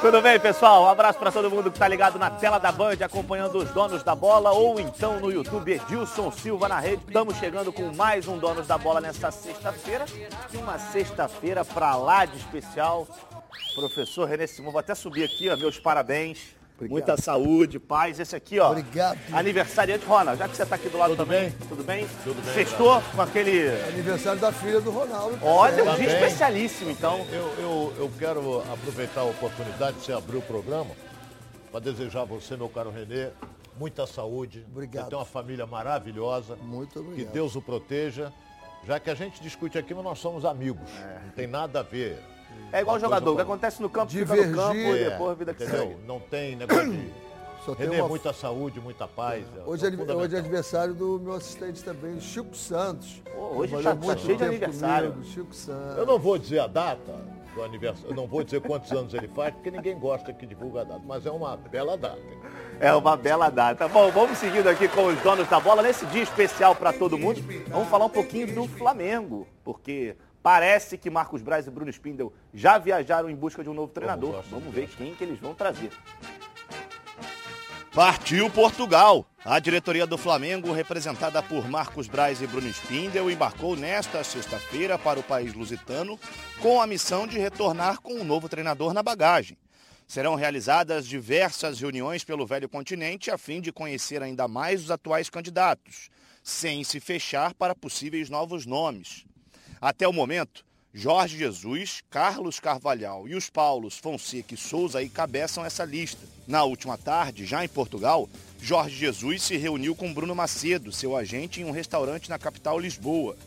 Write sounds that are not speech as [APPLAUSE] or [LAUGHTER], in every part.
Tudo bem, pessoal? Um abraço para todo mundo que está ligado na tela da Band, acompanhando os donos da bola, ou então no YouTube, Edilson Silva na rede. Estamos chegando com mais um Donos da Bola nesta sexta-feira. Uma sexta-feira para lá de especial. Professor René Simão, vou até subir aqui, ó, meus parabéns. Obrigado. Muita saúde, paz. Esse aqui, ó. Obrigado. Aniversariante, Ronald, já que você está aqui do lado Tudo também. bem? Tudo bem? Tudo bem, Sextou com aquele. Aniversário da filha do Ronaldo. Olha, um dia especialíssimo, então. Eu, eu, eu quero aproveitar a oportunidade de você abrir o programa para desejar a você, meu caro Renê, muita saúde. Obrigado. Você tem uma família maravilhosa. Muito obrigado. Que Deus o proteja. Já que a gente discute aqui, mas nós somos amigos. Não tem nada a ver. É igual jogador, o que acontece no campo, fica Divergir. no campo e É, depois a vida que entendeu? segue. Não tem negócio de... [CLEARS THROAT] Só tem uma- muita saúde, muita paz. Hoje é, fundamental. hoje é aniversário do meu assistente também, Chico Santos. Pô, hoje Trabalhou tá- muito cheio de tempo aniversário. comigo, Chico Santos. Eu não vou dizer a data do aniversário, eu não vou dizer quantos anos ele faz, porque ninguém gosta que divulga a data, mas é uma bela data. É uma bela data. Bom, vamos seguindo aqui com os donos da bola. Nesse dia especial para todo mundo, vamos falar um pouquinho do Flamengo, porque parece que Marcos Braz e Bruno Spindel já viajaram em busca de um novo treinador. lá, Vamos ver quem que eles vão trazer. Partiu Portugal. A diretoria do Flamengo, representada por Marcos Braz e Bruno Spindel, embarcou nesta sexta-feira para o país lusitano com a missão de retornar com um novo treinador na bagagem. Serão realizadas diversas reuniões pelo velho continente a fim de conhecer ainda mais os atuais candidatos, sem se fechar para possíveis novos nomes. Até o momento, Jorge Jesus, Carlos Carvalhal e os Paulos Fonseca e Souza encabeçam essa lista. Na última tarde, já em Portugal, Jorge Jesus se reuniu com Bruno Macedo, seu agente, em um restaurante na capital Lisboa.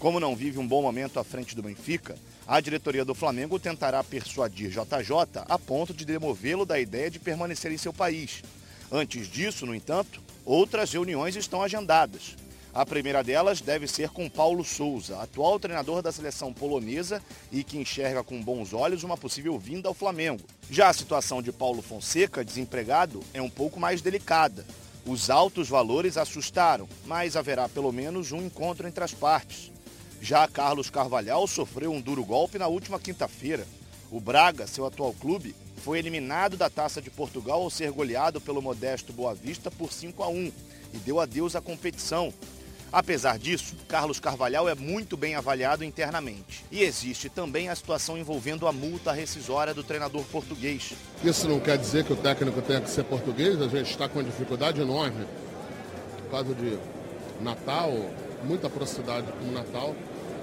Como não vive um bom momento à frente do Benfica, a diretoria do Flamengo tentará persuadir JJ a ponto de demovê-lo da ideia de permanecer em seu país. Antes disso, no entanto, outras reuniões estão agendadas. A primeira delas deve ser com Paulo Souza, atual treinador da seleção polonesa e que enxerga com bons olhos uma possível vinda ao Flamengo. Já a situação de Paulo Fonseca, desempregado, é um pouco mais delicada. Os altos valores assustaram, mas haverá pelo menos um encontro entre as partes. Já Carlos Carvalhal sofreu um duro golpe na última quinta-feira. O Braga, seu atual clube, foi eliminado da Taça de Portugal ao ser goleado pelo modesto Boa Vista por 5 a 1 e deu adeus à competição. Apesar disso, Carlos Carvalhal é muito bem avaliado internamente. E existe também a situação envolvendo a multa rescisória do treinador português. Isso não quer dizer que o técnico tenha que ser português, a gente está com uma dificuldade enorme por causa de Natal, muita proximidade com Natal,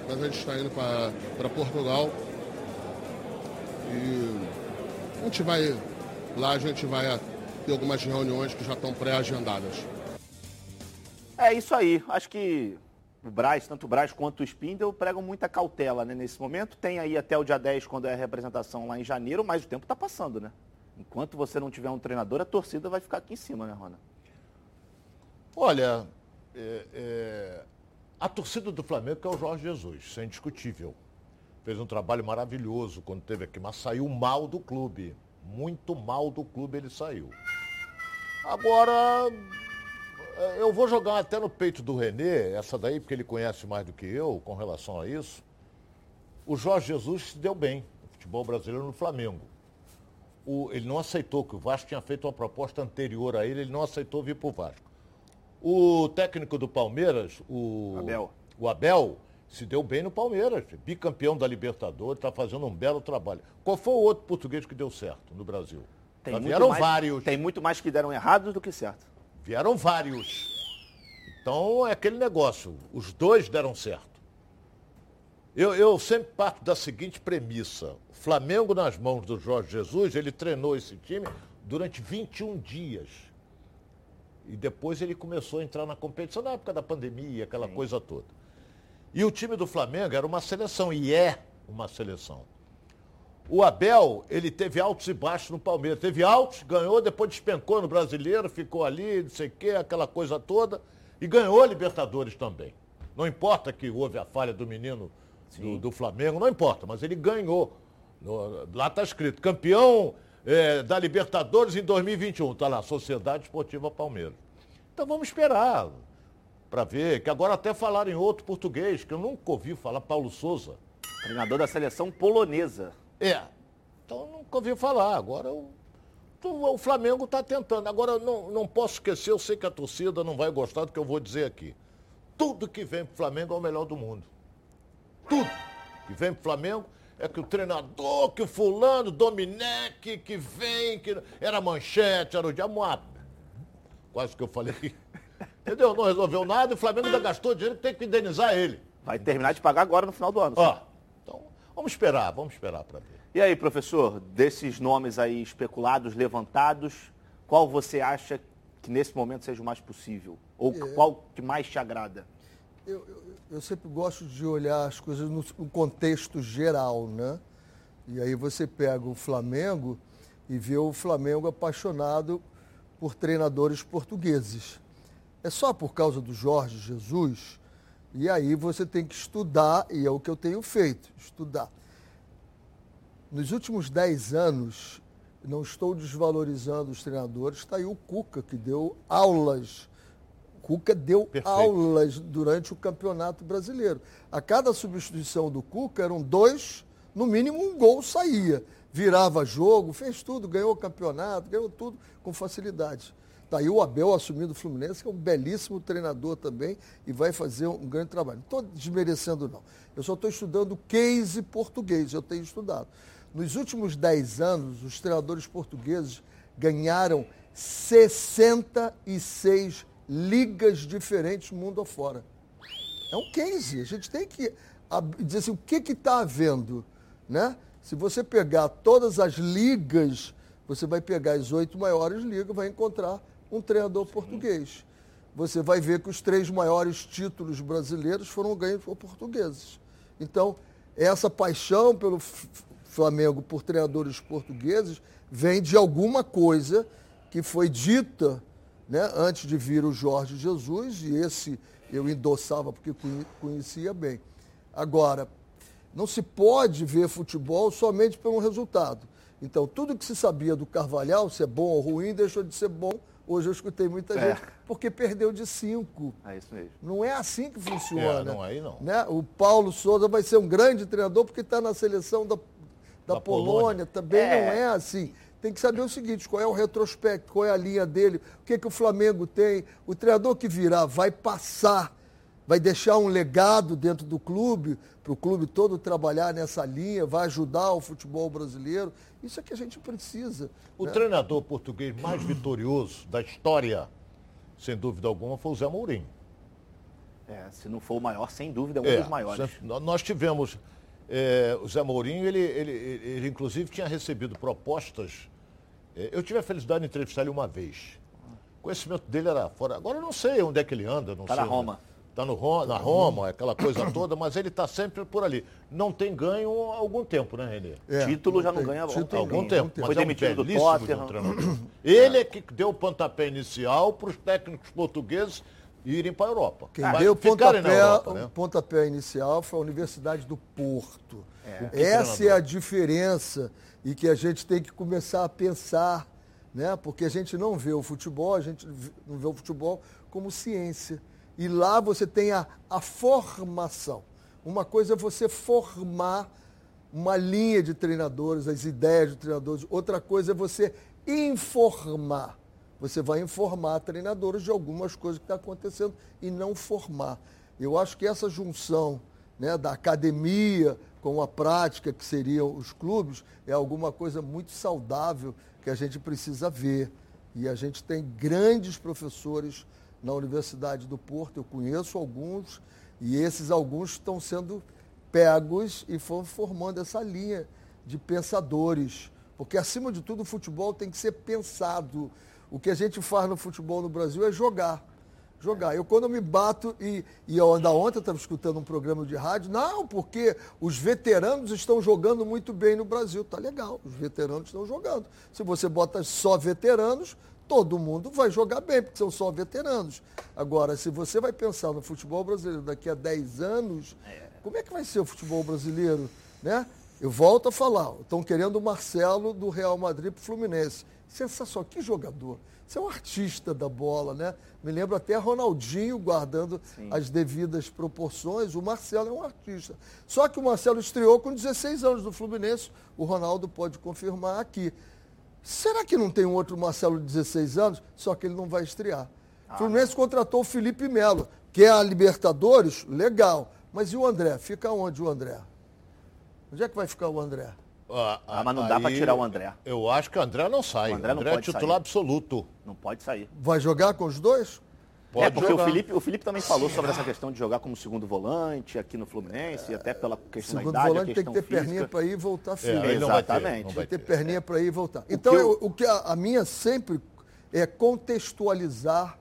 mas a gente está indo para Portugal e a gente vai lá, a gente vai ter algumas reuniões que já estão pré-agendadas. É isso aí. Acho que o Braz, tanto o Braz quanto o Spindel, pregam muita cautela né, nesse momento. Tem aí até o dia 10, quando é a representação lá em janeiro, mas o tempo está passando, né? Enquanto você não tiver um treinador, a torcida vai ficar aqui em cima, né, Rona? Olha, é, é, a torcida do Flamengo é o Jorge Jesus, isso é indiscutível. Fez um trabalho maravilhoso quando esteve aqui, mas saiu mal do clube. Muito mal do clube ele saiu. Agora, eu vou jogar até no peito do Renê, essa daí, porque ele conhece mais do que eu com relação a isso. O Jorge Jesus se deu bem no futebol brasileiro no Flamengo. O- ele não aceitou que o Vasco tinha feito uma proposta anterior a ele, ele não aceitou vir para o Vasco. O técnico do Palmeiras, o Abel. o Abel, se deu bem no Palmeiras, bicampeão da Libertadores, está fazendo um belo trabalho. Qual foi o outro português que deu certo no Brasil? Já muito vieram mais- vários. Tem muito mais que deram errados do que certo. Vieram vários. Então é aquele negócio, os dois deram certo. Eu, eu sempre parto da seguinte premissa. O Flamengo nas mãos do Jorge Jesus, ele treinou esse time durante 21 dias. E depois ele começou a entrar na competição na época da pandemia, aquela coisa toda. E o time do Flamengo era uma seleção, e é uma seleção. O Abel, ele teve altos e baixos no Palmeiras. Teve altos, ganhou, depois despencou no Brasileiro, ficou ali, não sei o quê, aquela coisa toda. E ganhou a Libertadores também. Não importa que houve a falha do menino do, do Flamengo, não importa, mas ele ganhou. No- lá está escrito, campeão eh, da Libertadores em 2021. Está lá, Sociedade Esportiva Palmeiras. Então vamos esperar para ver, que agora até falaram em outro português, que eu nunca ouvi falar, Paulo Souza. Treinador da seleção polonesa. É. Então nunca ouvi falar. Agora o, o Flamengo está tentando. Agora não, não posso esquecer, eu sei que a torcida não vai gostar do que eu vou dizer aqui. Tudo que vem para o Flamengo é o melhor do mundo. Tudo que vem para o Flamengo é que o treinador, que o fulano, Dominec, que vem, que era manchete, era o diabo. Quase que eu falei. Entendeu? Não resolveu nada e o Flamengo ainda gastou dinheiro que tem que indenizar ele. Vai terminar de pagar agora no final do ano. Ó, vamos esperar, vamos esperar para ver. E aí, professor, desses nomes aí especulados, levantados, qual você acha que nesse momento seja o mais possível? Ou é. qual que mais te agrada? Eu, eu, eu, sempre gosto de olhar as coisas no, no, contexto geral, né? E aí você pega o Flamengo e vê o Flamengo apaixonado por treinadores portugueses. É só por causa do Jorge Jesus? E aí você tem que estudar, e é o que eu tenho feito, estudar. Nos últimos 10 anos, não estou desvalorizando os treinadores, está aí o Cuca, que deu aulas. Cuca deu Perfeito. aulas durante o Campeonato Brasileiro. A cada substituição do Cuca eram dois, no mínimo um gol saía. Virava jogo, fez tudo, ganhou o campeonato, ganhou tudo com facilidade. Está aí o Abel assumindo o Fluminense, que é um belíssimo treinador também e vai fazer um grande trabalho. Não estou desmerecendo, não. Eu só estou estudando case português, eu tenho estudado. Nos últimos 10 anos, os treinadores portugueses ganharam 66 ligas diferentes mundo afora. É um case. A gente tem que dizer assim, o que está havendo. Né? Se você pegar todas as ligas, você vai pegar as oito maiores ligas, vai encontrar um treinador português. Você vai ver que os três maiores títulos brasileiros foram ganhos por portugueses. Então, essa paixão pelo Flamengo por treinadores portugueses vem de alguma coisa que foi dita né, antes de vir o Jorge Jesus, e esse eu endossava porque conhecia bem. Agora, não se pode ver futebol somente pelo resultado. Então, tudo que se sabia do Carvalhal, se é bom ou ruim, deixou de ser bom. Hoje eu escutei muita é. gente, porque perdeu de cinco. É isso mesmo. Não é assim que funciona. É, não, aí não. Né? O Paulo Souza vai ser um grande treinador porque está na seleção da da, da Polônia, Polônia, também é. não é assim. Tem que saber o seguinte, qual é o retrospecto, qual é a linha dele, o que, que o Flamengo tem. O treinador que virá vai passar, vai deixar um legado dentro do clube, para o clube todo trabalhar nessa linha, vai ajudar o futebol brasileiro. Isso é que a gente precisa. O né? treinador português mais vitorioso da história, sem dúvida alguma, foi o Zé Mourinho. É, se não for o maior, sem dúvida, é um é, dos maiores. Nós tivemos é, o Zé Mourinho, ele, ele, ele, inclusive tinha recebido propostas. É, eu tive a felicidade de entrevistar ele uma vez. O conhecimento dele era fora. Agora eu não sei onde é que ele anda. Não tá sei na Roma. Está no, na Roma, aquela coisa toda, mas ele está sempre por ali. Não tem ganho há algum tempo, né, Renê? É, Título já não ganha há algum tempo. Mas Foi é demitido um do Tottenham. [CLEARS THROAT] Ele é que deu o pontapé inicial para os técnicos portugueses irem para a Europa. Quem deu o pontapé, Europa, né? pontapé inicial foi a Universidade do Porto. É. Essa é a diferença e que a gente tem que começar a pensar, né? porque a gente não vê o futebol, a gente não vê o futebol como ciência. E lá você tem a, a formação. Uma coisa é você formar uma linha de treinadores, as ideias de treinadores. Outra coisa é você informar você vai informar treinadores de algumas coisas que estão tá acontecendo e não formar. Eu acho que essa junção né, da academia com a prática, que seriam os clubes, é alguma coisa muito saudável que a gente precisa ver. E a gente tem grandes professores na Universidade do Porto, eu conheço alguns, e esses alguns estão sendo pegos e foram formando essa linha de pensadores. Porque, acima de tudo, o futebol tem que ser pensado. O que a gente faz no futebol no Brasil é jogar. Jogar. Eu, quando eu me bato, e, e eu, ainda ontem estava escutando um programa de rádio, não, porque os veteranos estão jogando muito bem no Brasil. Tá legal, os veteranos estão jogando. Se você bota só veteranos, todo mundo vai jogar bem, porque são só veteranos. Agora, se você vai pensar no futebol brasileiro daqui a 10 anos, como é que vai ser o futebol brasileiro? Né? Eu volto a falar, estão querendo o Marcelo do Real Madrid para o Fluminense. Sensacional, que jogador. Você é um artista da bola, né? Me lembro até Ronaldinho guardando Sim. as devidas proporções. O Marcelo é um artista. Só que o Marcelo estreou com 16 anos no Fluminense. O Ronaldo pode confirmar aqui. Será que não tem um outro Marcelo de 16 anos? Só que ele não vai estrear. Ah. O Fluminense contratou o Felipe Melo, que é a Libertadores, legal. Mas e o André? Fica onde o André? Onde é que vai ficar o André? Ah, ah mas não dá para tirar o André. Eu acho que o André não sai. O André, o André é titular sair. absoluto. Não pode sair. Vai jogar com os dois? Pode é, porque o Felipe, o Felipe também falou sobre essa questão de jogar como segundo volante aqui no Fluminense, e até pela questão segundo da idade, volante tem que ter física. perninha para ir e voltar firme. É, Exatamente. Tem que ter, ter perninha para ir e voltar. Então, o que, eu... o que a, a minha sempre é contextualizar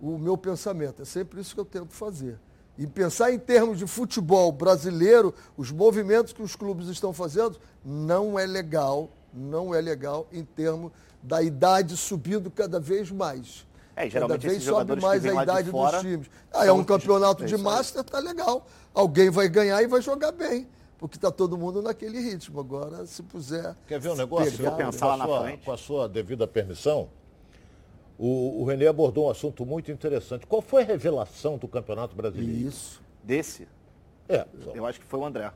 o meu pensamento. É sempre isso que eu tento fazer. E pensar em termos de futebol brasileiro, os movimentos que os clubes estão fazendo, não é legal, não é legal em termos da idade subindo cada vez mais. É, cada vez sobe mais a idade dos times. Ah, é um campeonato de master, tá legal. Alguém vai ganhar e vai jogar bem. Porque está todo mundo naquele ritmo. Agora, se puser. Quer ver um negócio? Pegar, pensar lá na sua, frente. Com a sua devida permissão, o, o Renê abordou um assunto muito interessante. Qual foi a revelação do Campeonato Brasileiro? Isso. Desse? É. Eu acho que foi o André.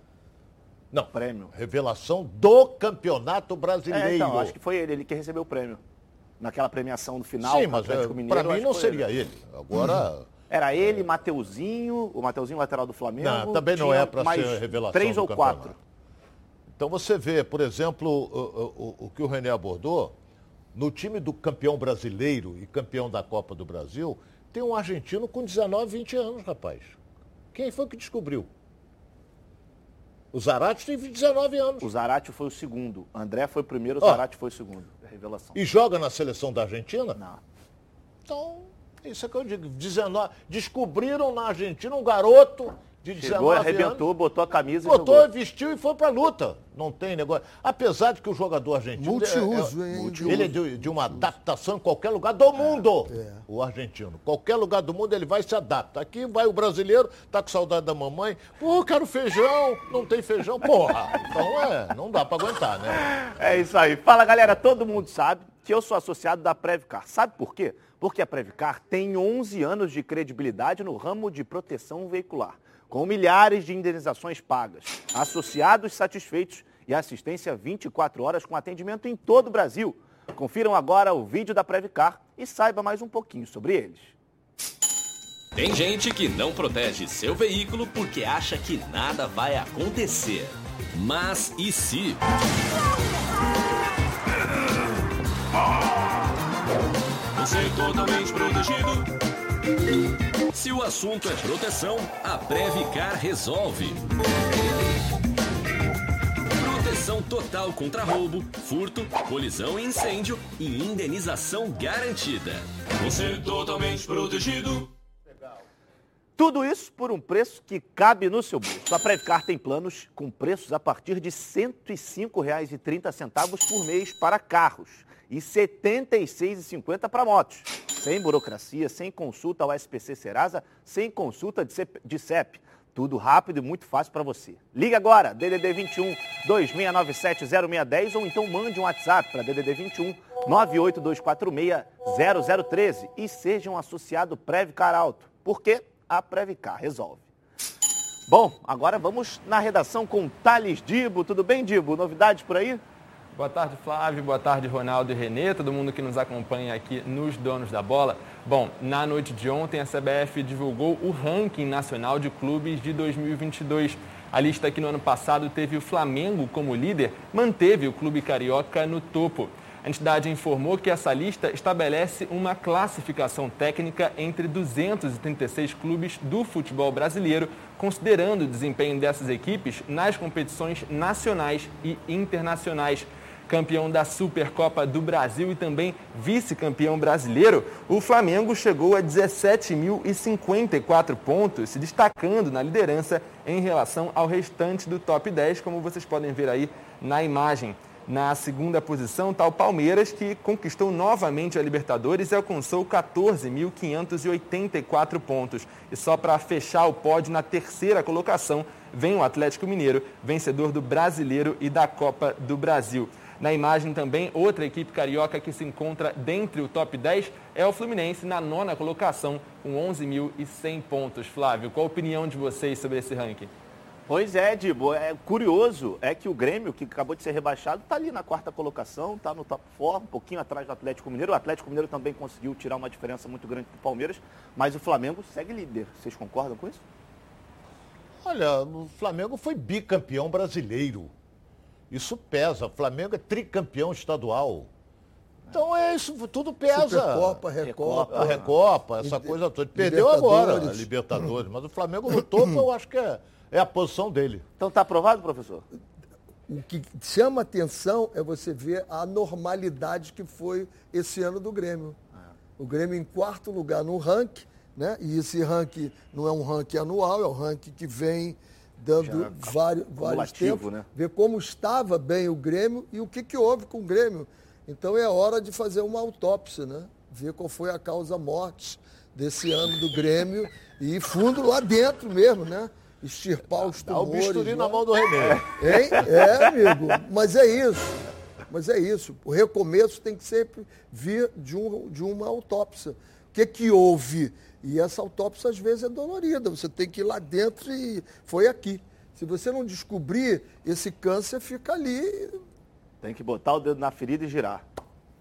Não. Prêmio. Revelação do Campeonato Brasileiro. É, então, acho que foi ele, ele que recebeu o prêmio. Naquela premiação no final. Sim, mas é, para mim não seria ele. ele. Agora. Hum. Era ele, Mateuzinho, o Mateuzinho lateral do Flamengo. Não, também não é para ser revelação. Três ou quatro. Então você vê, por exemplo, o, o, o que o René abordou, no time do campeão brasileiro e campeão da Copa do Brasil, tem um argentino com 19, 20 anos, rapaz. Quem foi que descobriu? O Zarate teve 19 anos. O Zarate foi o segundo. André foi o primeiro, o Zarate foi o segundo. Revelação. E joga na seleção da Argentina? Não. Então, isso é que eu digo. 19, descobriram na Argentina um garoto de 19 Chegou, arrebentou, anos, botou a camisa botou, e jogou. vestiu e foi pra luta. Não tem negócio. Apesar de que o jogador argentino Multiuso, é, é, multiuso. ele é de, de, uma adaptação em qualquer lugar do mundo. É, o argentino. Qualquer lugar do mundo ele vai se adapta. Aqui vai o brasileiro, tá com saudade da mamãe. Pô, quero feijão. Não tem feijão. Porra. Então é, não dá para aguentar, né? É isso aí. Fala, galera. Todo mundo sabe que eu sou associado da Previcar. Sabe por quê? Porque a Previcar tem 11 anos de credibilidade no ramo de proteção veicular com milhares de indenizações pagas, associados satisfeitos e assistência 24 horas com atendimento em todo o Brasil. Confiram agora o vídeo da Previcar e saiba mais um pouquinho sobre eles. Tem gente que não protege seu veículo porque acha que nada vai acontecer. Mas e se? Você é totalmente protegido se o assunto é proteção, a Previcar resolve. Proteção total contra roubo, furto, colisão e incêndio e indenização garantida. Você é totalmente protegido. Tudo isso por um preço que cabe no seu bolso. A Previcar tem planos com preços a partir de R$ 105,30 por mês para carros e R$ 76,50 para motos sem burocracia, sem consulta ao SPC Serasa, sem consulta de CEP. Tudo rápido e muito fácil para você. Ligue agora, DDD 21 2697 0610 ou então mande um WhatsApp para DDD 21 98246 0013 e seja um associado Previcar Alto, porque a Previcar resolve. Bom, agora vamos na redação com Thales Dibo. Tudo bem, Dibo? Novidades por aí? Boa tarde, Flávio. Boa tarde, Ronaldo e Renê, todo mundo que nos acompanha aqui nos Donos da Bola. Bom, na noite de ontem, a CBF divulgou o ranking nacional de clubes de 2022. A lista que no ano passado teve o Flamengo como líder, manteve o clube carioca no topo. A entidade informou que essa lista estabelece uma classificação técnica entre 236 clubes do futebol brasileiro, considerando o desempenho dessas equipes nas competições nacionais e internacionais campeão da Supercopa do Brasil e também vice-campeão brasileiro, o Flamengo chegou a 17.054 pontos, se destacando na liderança em relação ao restante do top 10, como vocês podem ver aí na imagem. Na segunda posição está o Palmeiras, que conquistou novamente a Libertadores e alcançou 14.584 pontos. E só para fechar o pódio na terceira colocação vem o Atlético Mineiro, vencedor do Brasileiro e da Copa do Brasil. Na imagem também, outra equipe carioca que se encontra dentre o top 10 é o Fluminense, na nona colocação, com 11.100 pontos. Flávio, qual a opinião de vocês sobre esse ranking? Pois é, Dibo. É curioso é que o Grêmio, que acabou de ser rebaixado, está ali na quarta colocação, está no top 4, um pouquinho atrás do Atlético Mineiro. O Atlético Mineiro também conseguiu tirar uma diferença muito grande do Palmeiras, mas o Flamengo segue líder. Vocês concordam com isso? Olha, o Flamengo foi bicampeão brasileiro. Isso pesa. O Flamengo é tricampeão estadual. Então é isso, tudo pesa. Supercopa, Recopa. A Recopa, essa coisa toda. Perdeu agora a Libertadores, mas o Flamengo topo [CLEARS THROAT] eu acho que é, é a posição dele. Então está aprovado, professor? O que chama atenção é você ver a normalidade que foi esse ano do Grêmio. O Grêmio em quarto lugar no ranking, né? E esse ranking não é um ranking anual, é um ranking que vem dando vários, vários tempos, né? ver como estava bem o Grêmio e o que, que houve com o Grêmio. Então é hora de fazer uma autópsia, né? Ver qual foi a causa morte desse ano do Grêmio e fundo lá dentro mesmo, né? Extirpar os tumores. Dá o bisturi na mão do René. Hein? É, amigo. Mas é isso. Mas é isso. O recomeço tem que sempre vir de, um, de uma autópsia. O que, que houve? E essa autópsia às vezes é dolorida. Você tem que ir lá dentro e foi aqui. Se você não descobrir, esse câncer fica ali. Tem que botar o dedo na ferida e girar.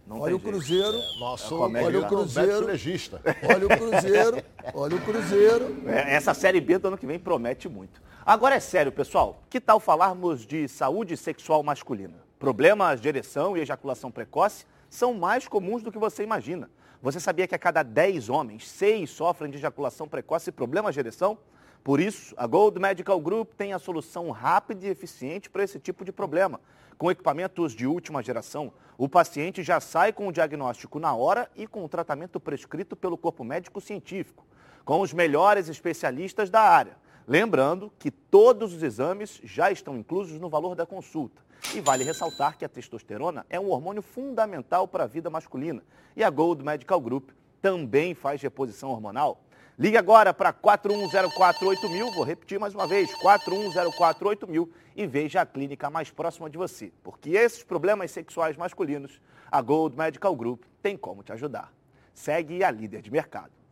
Não olha o Cruzeiro. É, nosso, olha o Cruzeiro. legista. [LAUGHS] Olha o Cruzeiro. Olha o Cruzeiro. É, essa série B do ano que vem promete muito. Agora é sério, pessoal. Que tal falarmos de saúde sexual masculina? Problemas de ereção e ejaculação precoce são mais comuns do que você imagina. Você sabia que a cada 10 homens, 6 sofrem de ejaculação precoce e problemas de ereção? Por isso, a Gold Medical Group tem a solução rápida e eficiente para esse tipo de problema. Com equipamentos de última geração, o paciente já sai com o diagnóstico na hora e com o tratamento prescrito pelo corpo médico científico, com os melhores especialistas da área. Lembrando que todos os exames já estão inclusos no valor da consulta. E vale ressaltar que a testosterona é um hormônio fundamental para a vida masculina. E a Gold Medical Group também faz reposição hormonal. Ligue agora para 41048000, vou repetir mais uma vez, 41048000 e veja a clínica mais próxima de você. Porque esses problemas sexuais masculinos, a Gold Medical Group tem como te ajudar. Segue a líder de mercado.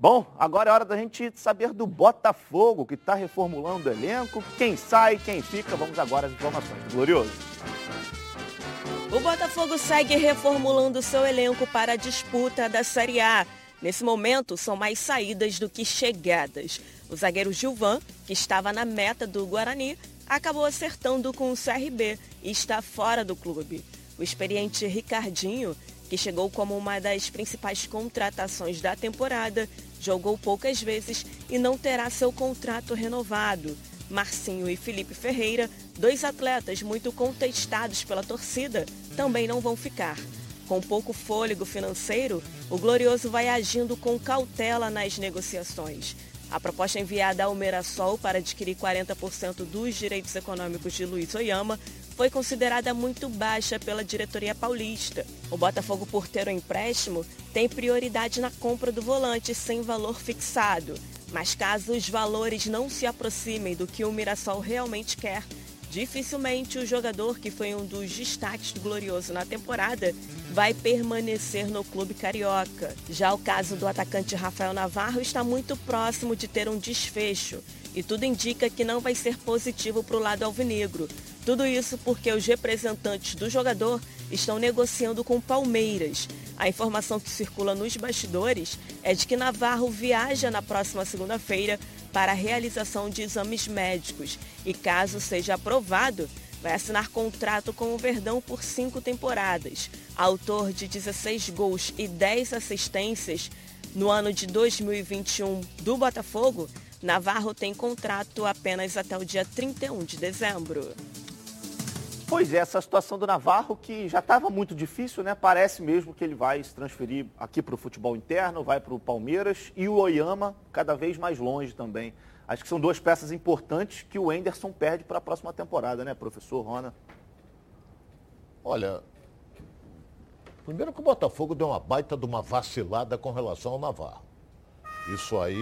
Bom, agora é hora da gente saber do Botafogo, que está reformulando o elenco. Quem sai, quem fica. Vamos agora às informações do Glorioso. O Botafogo segue reformulando seu elenco para a disputa da Série A. Nesse momento, são mais saídas do que chegadas. O zagueiro Gilvan, que estava na meta do Guarani, acabou acertando com o CRB e está fora do clube. O experiente Ricardinho, que chegou como uma das principais contratações da temporada, jogou poucas vezes e não terá seu contrato renovado. Marcinho e Felipe Ferreira, dois atletas muito contestados pela torcida, também não vão ficar. Com pouco fôlego financeiro, o Glorioso vai agindo com cautela nas negociações. A proposta enviada ao Mirassol para adquirir 40% dos direitos econômicos de Luiz Oyama foi considerada muito baixa pela diretoria paulista. O Botafogo, por ter o um empréstimo, tem prioridade na compra do volante sem valor fixado. Mas caso os valores não se aproximem do que o Mirassol realmente quer, dificilmente o jogador, que foi um dos destaques do Glorioso na temporada, vai permanecer no clube carioca. Já o caso do atacante Rafael Navarro está muito próximo de ter um desfecho e tudo indica que não vai ser positivo para o lado alvinegro. Tudo isso porque os representantes do jogador estão negociando com Palmeiras. A informação que circula nos bastidores é de que Navarro viaja na próxima segunda-feira para a realização de exames médicos e, caso seja aprovado, vai assinar contrato com o Verdão por cinco temporadas. Autor de 16 gols e 10 assistências no ano de 2021 do Botafogo, Navarro tem contrato apenas até o dia 31 de dezembro. Pois é, essa situação do Navarro que já estava muito difícil, né? Parece mesmo que ele vai se transferir aqui para o futebol interno, vai para o Palmeiras e o Oyama cada vez mais longe também. Acho que são duas peças importantes que o Enderson perde para a próxima temporada, né, professor Rona? Olha, primeiro que o Botafogo deu uma baita de uma vacilada com relação ao Navarro. Isso aí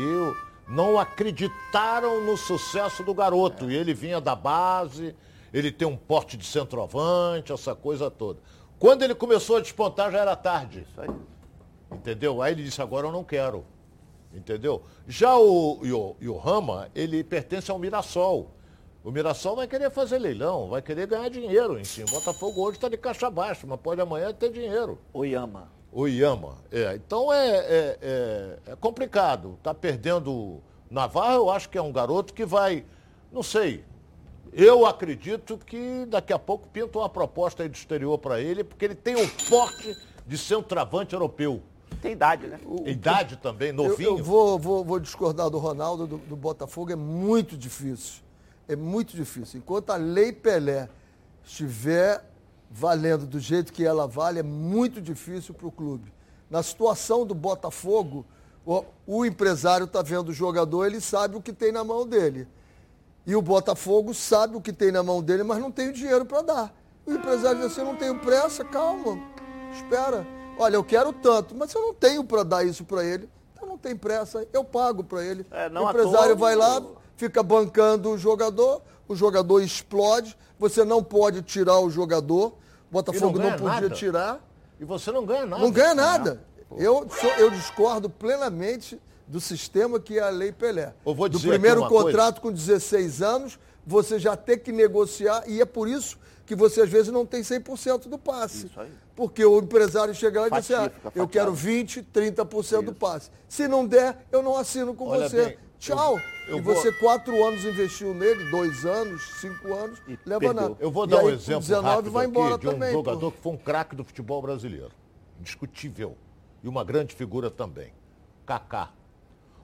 não acreditaram no sucesso do garoto. E ele vinha da base, ele tem um porte de centroavante, essa coisa toda. Quando ele começou a despontar, já era tarde. Isso aí. Entendeu? Aí ele disse, agora eu não quero. Entendeu? Já o, o, o Rama, ele pertence ao Mirassol. O Mirassol vai querer fazer leilão, vai querer ganhar dinheiro em cima. O Botafogo hoje está de caixa baixa, mas pode amanhã ter dinheiro. O Yama. O Yama. É, então é, é, é, é complicado. Está perdendo Navarro, eu acho que é um garoto que vai, não sei. Eu acredito que daqui a pouco pinta uma proposta aí do exterior para ele, porque ele tem um porte de ser um travante europeu. Tem idade, né? O, idade também, novinho. Eu, eu vou, vou, vou, discordar do Ronaldo, do, do Botafogo, é muito difícil é muito difícil. Enquanto a lei Pelé estiver valendo do jeito que ela vale, é muito difícil para o clube. Na situação do Botafogo, o, o empresário está vendo o jogador, ele sabe o que tem na mão dele. E o Botafogo sabe o que tem na mão dele, mas não tem o dinheiro para dar. O empresário diz assim, eu não tenho pressa, calma, espera. Olha, eu quero tanto, mas eu não tenho para dar isso para ele. Então não tem pressa, eu pago para ele. É, o empresário vai lá, fica bancando o jogador, o jogador explode, você não pode tirar o jogador, o Botafogo não, não, podia nada. tirar. E você não ganha nada. Não ganha nada. Eu, sou, eu discordo plenamente do sistema que é a Lei Pelé. do primeiro contrato coisa. com 16 anos, você já tem que negociar, e é por isso que você às vezes não tem 100% do passe. Porque o empresário chega lá e diz assim, ah, eu quero 20, 30% isso. do passe. Se não der, eu não assino com Olha você. Bem, Tchau. Eu, eu e você vou... quatro anos investiu nele, dois anos, cinco anos, e leva perdeu. nada. Eu vou dar um exemplo 19 vai embora de um também, jogador pô. que foi um craque do futebol brasileiro. Indiscutível. E uma grande figura também. Kaká.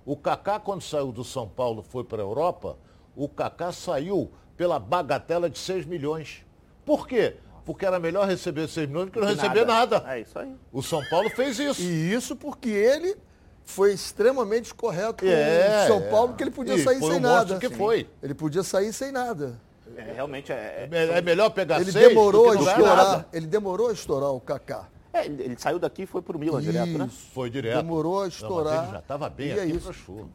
O Kaká, quando saiu do São Paulo foi para a Europa, o Kaká saiu pela bagatela de 6 milhões. Por quê? Porque era melhor receber 6 milhões do que não receber nada. nada. É isso aí. O São Paulo fez isso. E isso porque ele foi extremamente correto com é, o São Paulo, porque ele podia sair sem um nada. que foi. Ele podia sair sem nada. É, realmente é, é, é melhor pegar ele seis demorou a estourar. Ele demorou a estourar o Kaká. É, ele, saiu daqui e foi para o Milan Isso, direto, né? Foi direto. Demorou a estourar. Não, ele já estava bem e aqui isso.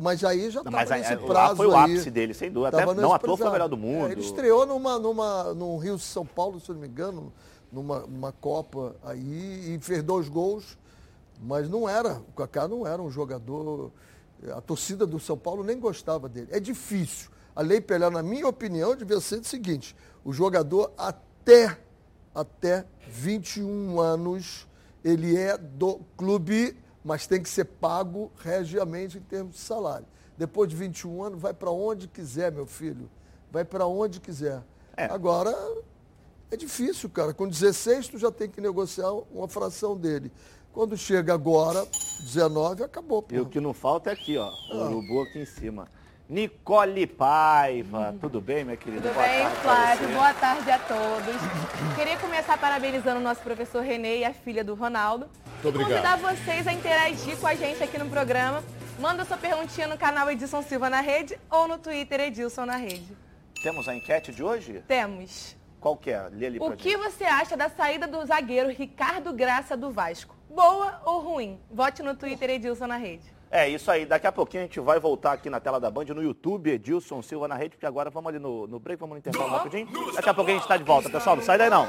Mas aí já estava nesse prazo lá foi o ápice aí, dele, sem dúvida. Até, não, à toa foi o melhor do mundo. É, ele estreou numa, numa, no Rio São Paulo, se não me engano, numa, numa Copa aí e fez dois gols mas não era, o Kaká não era um jogador. A torcida do São Paulo nem gostava dele. É difícil. A Lei Pelé, na minha opinião, devia ser o seguinte: o jogador até, até 21 anos, ele é do clube, mas tem que ser pago regiamente em termos de salário. Depois de 21 anos, vai para onde quiser, meu filho. Vai para onde quiser. É. Agora, é difícil, cara. Com 16, tu já tem que negociar uma fração dele. Quando chega agora, 19, acabou. Pô. E o que não falta é aqui, ó. O ah. urubu aqui em cima. Nicole Paiva, tudo bem, minha querida? Tudo Boa bem, Flávio? Boa tarde a todos. Queria começar parabenizando o nosso professor Renê e a filha do Ronaldo. Muito obrigado. Convidar vocês a interagir com a gente aqui no programa. Manda sua perguntinha no canal Edilson Silva na Rede ou no Twitter Edilson na Rede. Temos a enquete de hoje? Temos. Qual que é? Lê ali O que gente. você acha da saída do zagueiro Ricardo Graça do Vasco? boa ou ruim? Vote no Twitter Edilson na rede. É isso aí. Daqui a pouquinho a gente vai voltar aqui na tela da Band, no YouTube, Edilson Silva na rede, porque agora vamos ali no, no break, vamos no intervalo rapidinho. Daqui a pouquinho a gente está de volta, pessoal. Não sai daí não.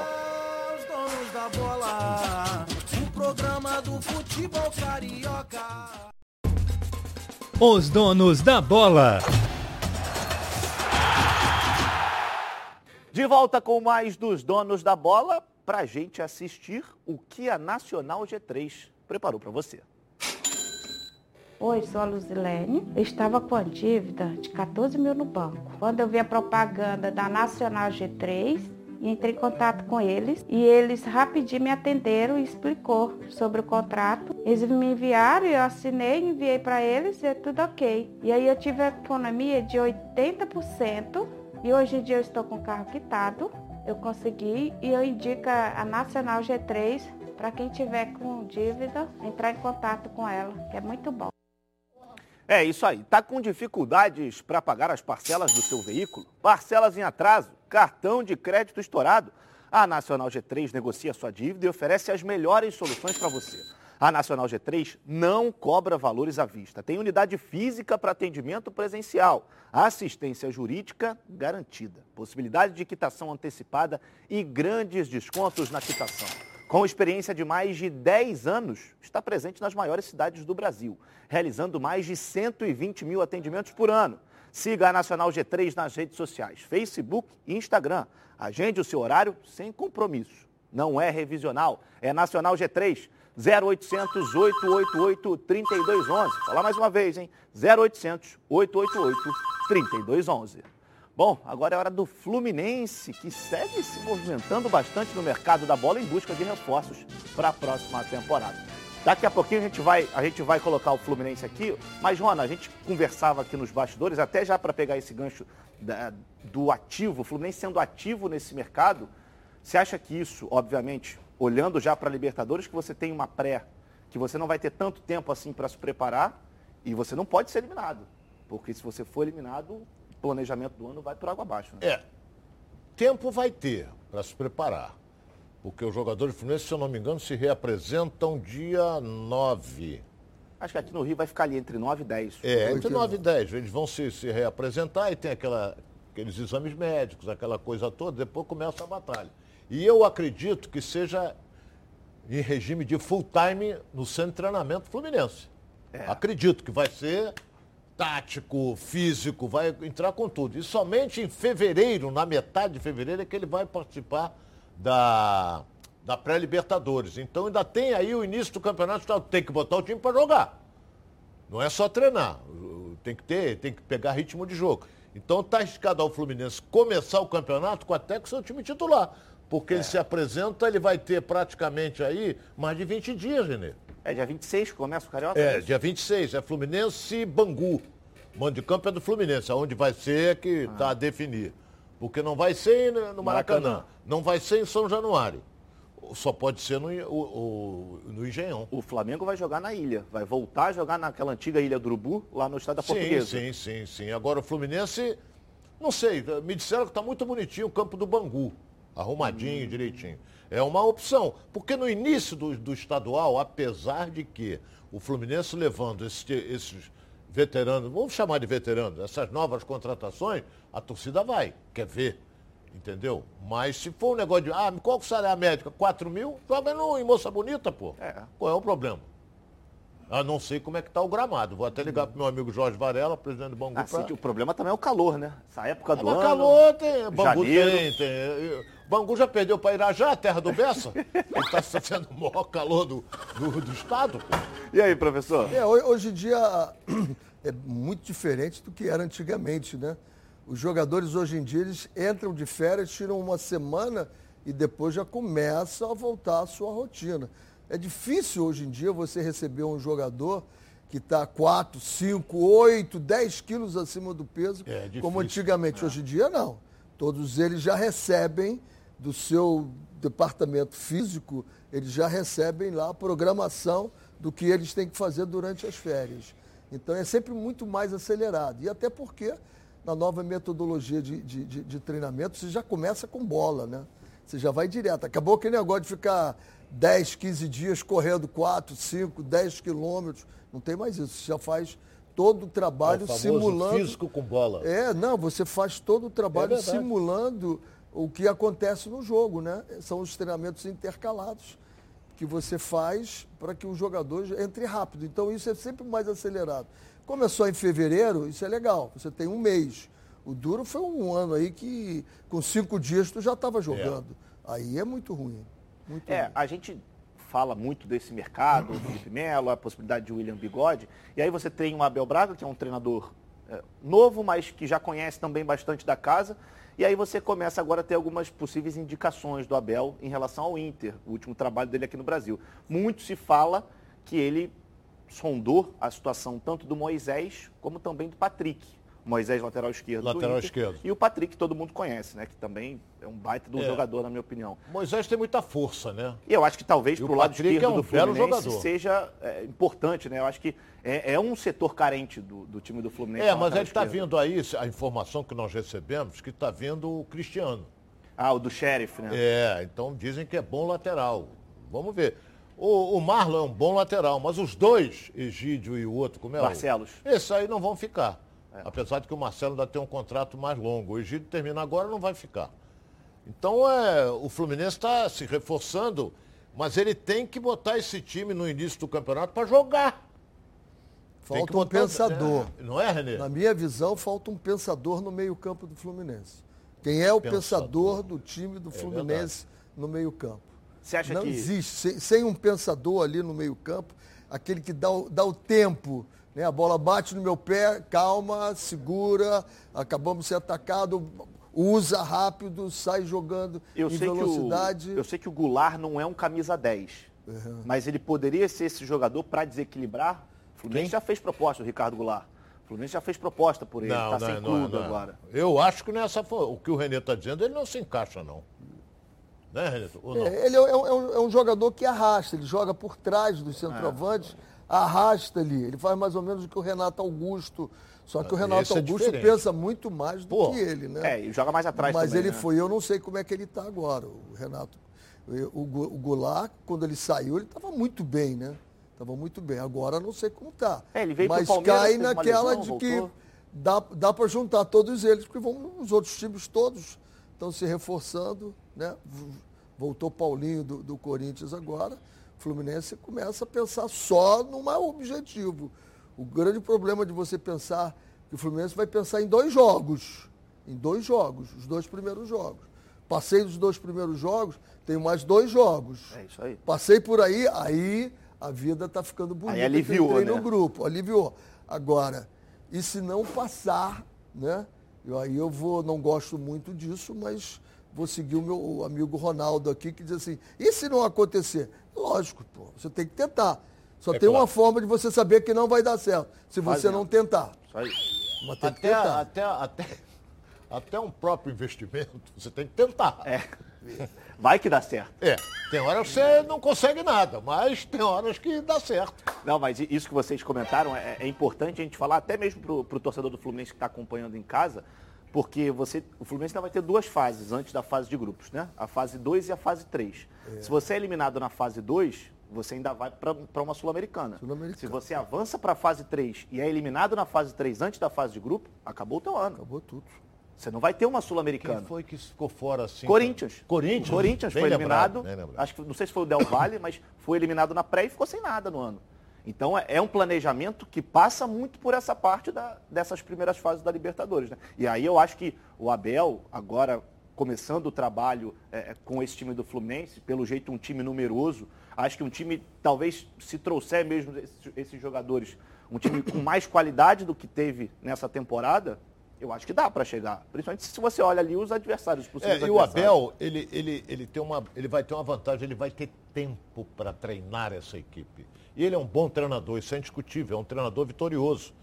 Os donos da bola. De volta com mais dos donos da bola para a gente assistir o que a Nacional G3 preparou para você. Oi, sou a Luzilene. Eu estava com a dívida de 14 mil no banco. Quando eu vi a propaganda da Nacional G3, entrei em contato com eles e eles rapidinho me atenderam e explicou sobre o contrato. Eles me enviaram, eu assinei, enviei para eles e é tudo ok. E aí eu tive a economia de 80% e hoje em dia eu estou com o carro quitado eu consegui e eu indico a Nacional G3 para quem tiver com dívida, entrar em contato com ela, que é muito bom. É isso aí. Está com dificuldades para pagar as parcelas do seu veículo? Parcelas em atraso? Cartão de crédito estourado? A Nacional G3 negocia sua dívida e oferece as melhores soluções para você. A Nacional G3 não cobra valores à vista. Tem unidade física para atendimento presencial, assistência jurídica garantida, possibilidade de quitação antecipada e grandes descontos na quitação. Com experiência de mais de 10 anos, está presente nas maiores cidades do Brasil, realizando mais de 120 mil atendimentos por ano. Siga a Nacional G3 nas redes sociais, Facebook e Instagram. Agende o seu horário sem compromisso. Não é revisional, é Nacional G3. 0800 888 3211. Falar mais uma vez, hein? 0800 888 3211. Bom, agora é hora do Fluminense, que segue se movimentando bastante no mercado da bola em busca de reforços para a próxima temporada. Daqui a pouquinho a gente vai, a gente vai colocar o Fluminense aqui, mas, Joana, a gente conversava aqui nos bastidores, até já para pegar esse gancho da, do ativo, o Fluminense sendo ativo nesse mercado, você acha que isso, obviamente, olhando já para a Libertadores, que você tem uma pré, que você não vai ter tanto tempo assim para se preparar e você não pode ser eliminado. Porque se você for eliminado, planejamento do ano vai por água abaixo. Né? É. Tempo vai ter para se preparar. Porque os jogadores fluminenses, se eu não me engano, se reapresentam dia 9. Acho que aqui no Rio vai ficar ali entre 9 e 10. É, entre 9 e 10. Eles vão se, se reapresentar e tem aquela, aqueles exames médicos, aquela coisa toda, depois começa a batalha. E eu acredito que seja em regime de full time no centro de treinamento fluminense. É. Acredito que vai ser tático, físico, vai entrar com tudo. E somente em fevereiro, na metade de fevereiro, é que ele vai participar da, da pré-Libertadores. Então ainda tem aí o início do campeonato, tem que botar o time para jogar. Não é só treinar, tem que ter, tem que pegar ritmo de jogo. Então está arriscado ao Fluminense começar o campeonato com até com seu time titular porque é. ele se apresenta, ele vai ter praticamente aí mais de 20 dias, Renê. É dia 26 que começa o Carioca? É, dia 26, é Fluminense e Bangu. O mando de campo é do Fluminense, aonde vai ser que está ah. a definir. Porque não vai ser no Maracanã, Maracanã, não vai ser em São Januário. Só pode ser no, o, o, no Engenhão. O Flamengo vai jogar na ilha, vai voltar a jogar naquela antiga ilha do Urubu, lá no estado da Portuguesa. Sim, sim, sim. Agora o Fluminense, não sei, me disseram que está muito bonitinho o campo do Bangu arrumadinho, hum. direitinho. É uma opção, porque no início do, do estadual, apesar de que o Fluminense levando esse, esses veteranos, vamos chamar de veteranos, essas novas contratações, a torcida vai, quer ver, entendeu? Mas se for um negócio de, ah, qual que será a médica? 4 mil? Joga no, em Moça Bonita, pô. É. Qual é o problema? Ah, não sei como é que está o gramado. Vou até ligar para meu amigo Jorge Varela, presidente do Bangu. Ah, pra... O problema também é o calor, né? Essa época ah, do ano. calor tem. Bangu janeiro. tem, tem. Bangu já perdeu para Irajá, terra do Bessa. [LAUGHS] Ele está sendo o maior calor do, do, do estado. Pô. E aí, professor? É, hoje em dia [CLEARS THROAT] é muito diferente do que era antigamente, né? Os jogadores hoje em dia eles entram de férias, tiram uma semana e depois já começam a voltar à sua rotina. É difícil hoje em dia você receber um jogador que está 4, 5, 8, 10 quilos acima do peso, é como antigamente. É. Hoje em dia, não. Todos eles já recebem do seu departamento físico, eles já recebem lá a programação do que eles têm que fazer durante as férias. Então é sempre muito mais acelerado. E até porque na nova metodologia de, de, de, de treinamento você já começa com bola, né? Você já vai direto. Acabou aquele negócio de ficar 10, 15 dias correndo 4, 5, 10 quilômetros. Não tem mais isso. Você já faz todo o trabalho é o simulando. físico com bola. É, não, você faz todo o trabalho é simulando o que acontece no jogo, né? São os treinamentos intercalados que você faz para que o jogador entre rápido. Então isso é sempre mais acelerado. Começou em fevereiro, isso é legal. Você tem um mês. O duro foi um ano aí que com cinco dias tu já estava jogando. É. Aí é muito ruim. Muito é, a gente fala muito desse mercado, o Felipe Melo, a possibilidade de William Bigode. E aí você tem o Abel Braga, que é um treinador é, novo, mas que já conhece também bastante da casa. E aí você começa agora a ter algumas possíveis indicações do Abel em relação ao Inter, o último trabalho dele aqui no Brasil. Muito se fala que ele sondou a situação tanto do Moisés como também do Patrick. Moisés, lateral esquerdo. Lateral esquerdo. E o Patrick, que todo mundo conhece, né? Que também é um baita do é. jogador, na minha opinião. Moisés tem muita força, né? E eu acho que talvez para o lado esquerdo é um do Fluminense seja é, importante, né? Eu acho que é, é um setor carente do, do, time do Fluminense. É, mas ele está vindo aí, a informação que nós recebemos, que está vindo o Cristiano. Ah, o do Sheriff, né? É, então dizem que é bom lateral. Vamos ver. O, o Marlon é um bom lateral, mas os dois, Egídio e o outro, como é Barcelos. O, esses aí não vão ficar. É. Apesar de que o Marcelo ainda tem um contrato mais longo. O Egídio termina agora não vai ficar. Então é, o Fluminense está se reforçando, mas ele tem que botar esse time no início do campeonato para jogar. Falta botar, um pensador. É, não é, Renê? Na minha visão, falta um pensador no meio-campo do Fluminense. Quem é o pensador, pensador do time do é Fluminense é no meio-campo? Você acha não que. Não existe. Sem, sem, um pensador ali no meio-campo, aquele que dá o, dá o tempo. Né? A bola bate no meu pé, calma, segura, acabamos de ser atacados, usa rápido, sai jogando eu em velocidade. O, eu sei que o Goulart não é um camisa 10. Uhum. Mas ele poderia ser esse jogador para desequilibrar? O Fluminense Quem? já fez proposta, o Ricardo Goulart. O Fluminense já fez proposta por ele, está sem não, não, agora. Eu acho que nessa o que o Renê está dizendo, ele não se encaixa, não. Né, Renato? É, ele é, é, um, é, um, jogador que arrasta, ele joga por trás dos centroavantes, é. Arrasta ali. Ele faz mais ou menos o que o Renato Augusto. Só que o Renato é Augusto pensa muito mais do Pô, que ele, né? É, e joga mais atrás Mas também, ele né? foi, eu não sei como é que ele está agora, o Renato. O, o Goulart, quando ele saiu, ele estava muito bem, né? Estava muito bem. Agora não sei como está. É, ele veio Mas cai naquela lesão, de voltou. que dá, dá para juntar todos eles, porque vão, os outros times todos estão se reforçando, né? Voltou Paulinho do, do Corinthians agora. O Fluminense começa a pensar só num objetivo. O grande problema de você pensar que o Fluminense vai pensar em dois jogos. Em dois jogos, os dois primeiros jogos. Passei dos dois primeiros jogos, tenho mais dois jogos. É isso aí. Passei por aí, aí a vida está ficando bonita. Aí aliviou, entrei né? no grupo, aliviou. Agora, e se não passar, né? Eu, aí eu vou, não gosto muito disso, mas vou seguir o meu amigo Ronaldo aqui, que diz assim, e se não acontecer? Lógico, pô, você tem que tentar. Só é tem claro. uma forma de você saber que não vai dar certo, se você Fazendo. não tentar. Isso aí. Mas tem até, que tentar. Até, até, até um próprio investimento, você tem que tentar. É. Vai que dá certo. É, tem horas que você não consegue nada, mas tem horas que dá certo. Não, mas isso que vocês comentaram é, é importante a gente falar, até mesmo para o torcedor do Fluminense que está acompanhando em casa, porque você, o Fluminense ainda vai ter duas fases antes da fase de grupos, né? A fase 2 e a fase 3. É. Se você é eliminado na fase 2, você ainda vai para uma Sul-Americana. Sul Se você avança para a fase 3 e é eliminado na fase 3 antes da fase de grupo, acabou o teu ano. Acabou tudo. Você não vai ter uma Sul-Americana. Quem foi que ficou fora assim? Corinthians. Corinthians? Corinthians foi eliminado. acho que não sei se foi o Del Valle, mas foi eliminado na pré e ficou sem nada no ano. Então é, é um planejamento que passa muito por essa parte da, dessas primeiras fases da Libertadores. Né? E aí eu acho que o Abel, agora começando o trabalho é, é com esse time do Fluminense, pelo jeito um time numeroso, acho que um time, talvez se trouxer mesmo esses, esses jogadores, um time com mais qualidade do que teve nessa temporada, eu acho que dá para chegar. Principalmente se você olha ali os adversários possíveis. É, e o Abel, ele, ele, ele, tem uma, ele vai ter uma vantagem, ele vai ter tempo para treinar essa equipe. E ele é um bom treinador, isso é indiscutível, é um treinador vitorioso.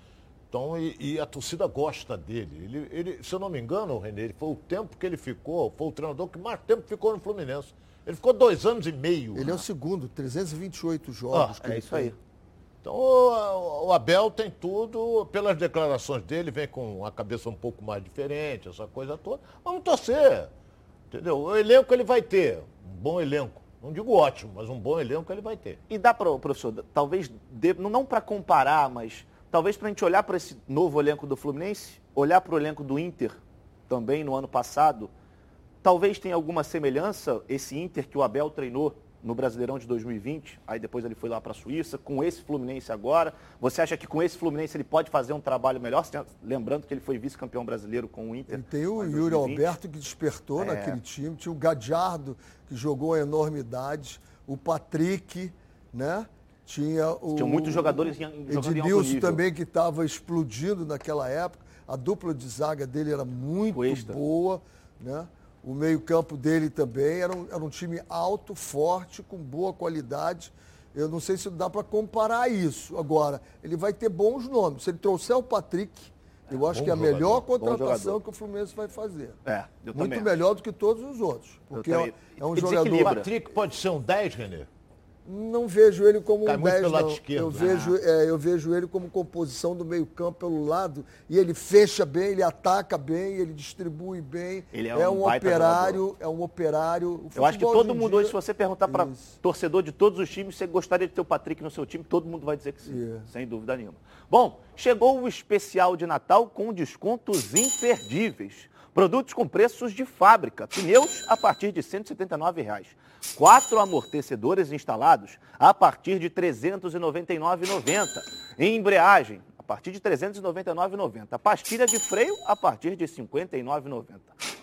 Então, e, e, a torcida gosta dele. Ele, ele, se eu não me engano, Renê, ele foi o tempo que ele ficou, foi o treinador que mais tempo ficou no Fluminense. Ele ficou dois anos e meio. Ele é o segundo, 328 jogos. Ah, é isso aí. Então o, o, Abel tem tudo, pelas declarações dele, vem com a cabeça um pouco mais diferente, essa coisa toda. Vamos torcer. Entendeu? O elenco ele vai ter, um bom elenco. Não digo ótimo, mas um bom elenco ele vai ter. E dá para, professor, talvez, não para comparar, mas talvez para a gente olhar para esse novo elenco do Fluminense, olhar para o elenco do Inter também no ano passado, talvez tenha alguma semelhança esse Inter que o Abel treinou no Brasileirão de 2020, aí depois ele foi lá para a Suíça, com esse Fluminense agora. Você acha que com esse Fluminense ele pode fazer um trabalho melhor? Lembrando que ele foi vice-campeão brasileiro com o Inter. Ele tem o Yuri Alberto que despertou é. naquele time, tinha o Gadiardo que jogou a enormidade, o Patrick, né? Tinha o. Tinha muitos jogadores em, Ednilson também que estava explodindo naquela época. A dupla de zaga dele era muito Cuesta. boa, né? O meio-campo dele também era um, era um time alto, forte, com boa qualidade. Eu não sei se dá para comparar isso. Agora, ele vai ter bons nomes. Se ele trouxer o Patrick, eu acho que é a jogador, melhor contratação que o Fluminense vai fazer. É, eu Muito melhor do que todos os outros. Porque é, é um e jogador. O Patrick pode ser um 10, Renê? Não vejo ele como Cai um muito 10, pelo lado não. esquerdo. Eu vejo, é, eu vejo ele como composição do meio campo pelo lado e ele fecha bem, ele ataca bem, ele distribui bem. Ele é um um, baita operário, é um operário. Eu acho que todo mundo dia- hoje, se você perguntar para torcedor de todos os times, você gostaria de ter o Patrick no seu time, todo mundo vai dizer que sim, Yeah. sem dúvida nenhuma. Bom, chegou o especial de Natal com descontos imperdíveis. Produtos com preços de fábrica. Pneus a partir de 179 reais. Quatro amortecedores instalados a partir de R$ 399,90. Embreagem a partir de R$ 399,90. Pastilha de freio a partir de R$ 59,90.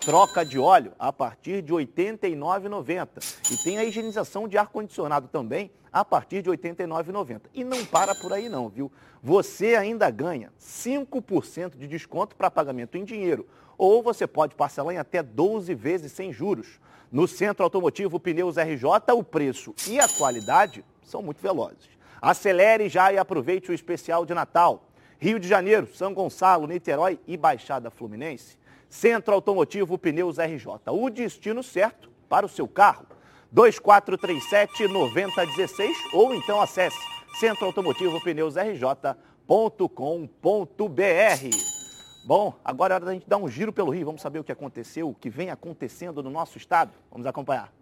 Troca de óleo a partir de R$ 89,90. E tem a higienização de ar-condicionado também a partir de R$ 89,90. E não para por aí não, viu? Você ainda ganha 5% de desconto para pagamento em dinheiro. Ou você pode parcelar em até 12 vezes sem juros. No Centro Automotivo Pneus RJ, o preço e a qualidade são muito velozes. Acelere já e aproveite o especial de Natal. Rio de Janeiro, São Gonçalo, Niterói e Baixada Fluminense. Centro Automotivo Pneus RJ, o destino certo para o seu carro. 2437-9016 ou então acesse centroautomotivopneusrj.com.br. Bom, agora é hora da gente dar um giro pelo Rio. Vamos saber o que aconteceu, o que vem acontecendo no nosso estado. Vamos acompanhar.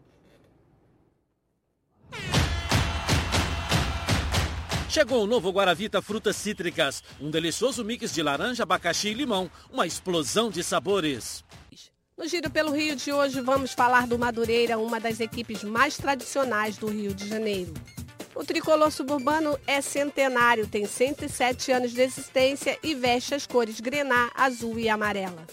Chegou o novo Guaravita Frutas Cítricas, um delicioso mix de laranja, abacaxi e limão, uma explosão de sabores. No Giro pelo Rio de hoje vamos falar do Madureira, uma das equipes mais tradicionais do Rio de Janeiro. O tricolor suburbano é centenário, tem 107 anos de existência e veste as cores grená, azul e amarela.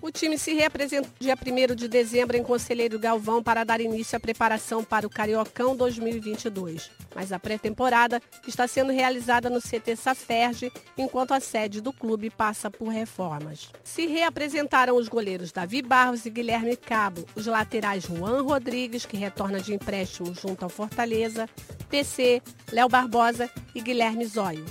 O time se reapresentou dia 1 de dezembro em Conselheiro Galvão para dar início à preparação para o Cariocão 2022. Mas a pré-temporada está sendo realizada no CT Saferge, enquanto a sede do clube passa por reformas. Se reapresentaram os goleiros Davi Barros e Guilherme Cabo, os laterais Juan Rodrigues, que retorna de empréstimo junto ao Fortaleza, PC, Léo Barbosa e Guilherme Zóio.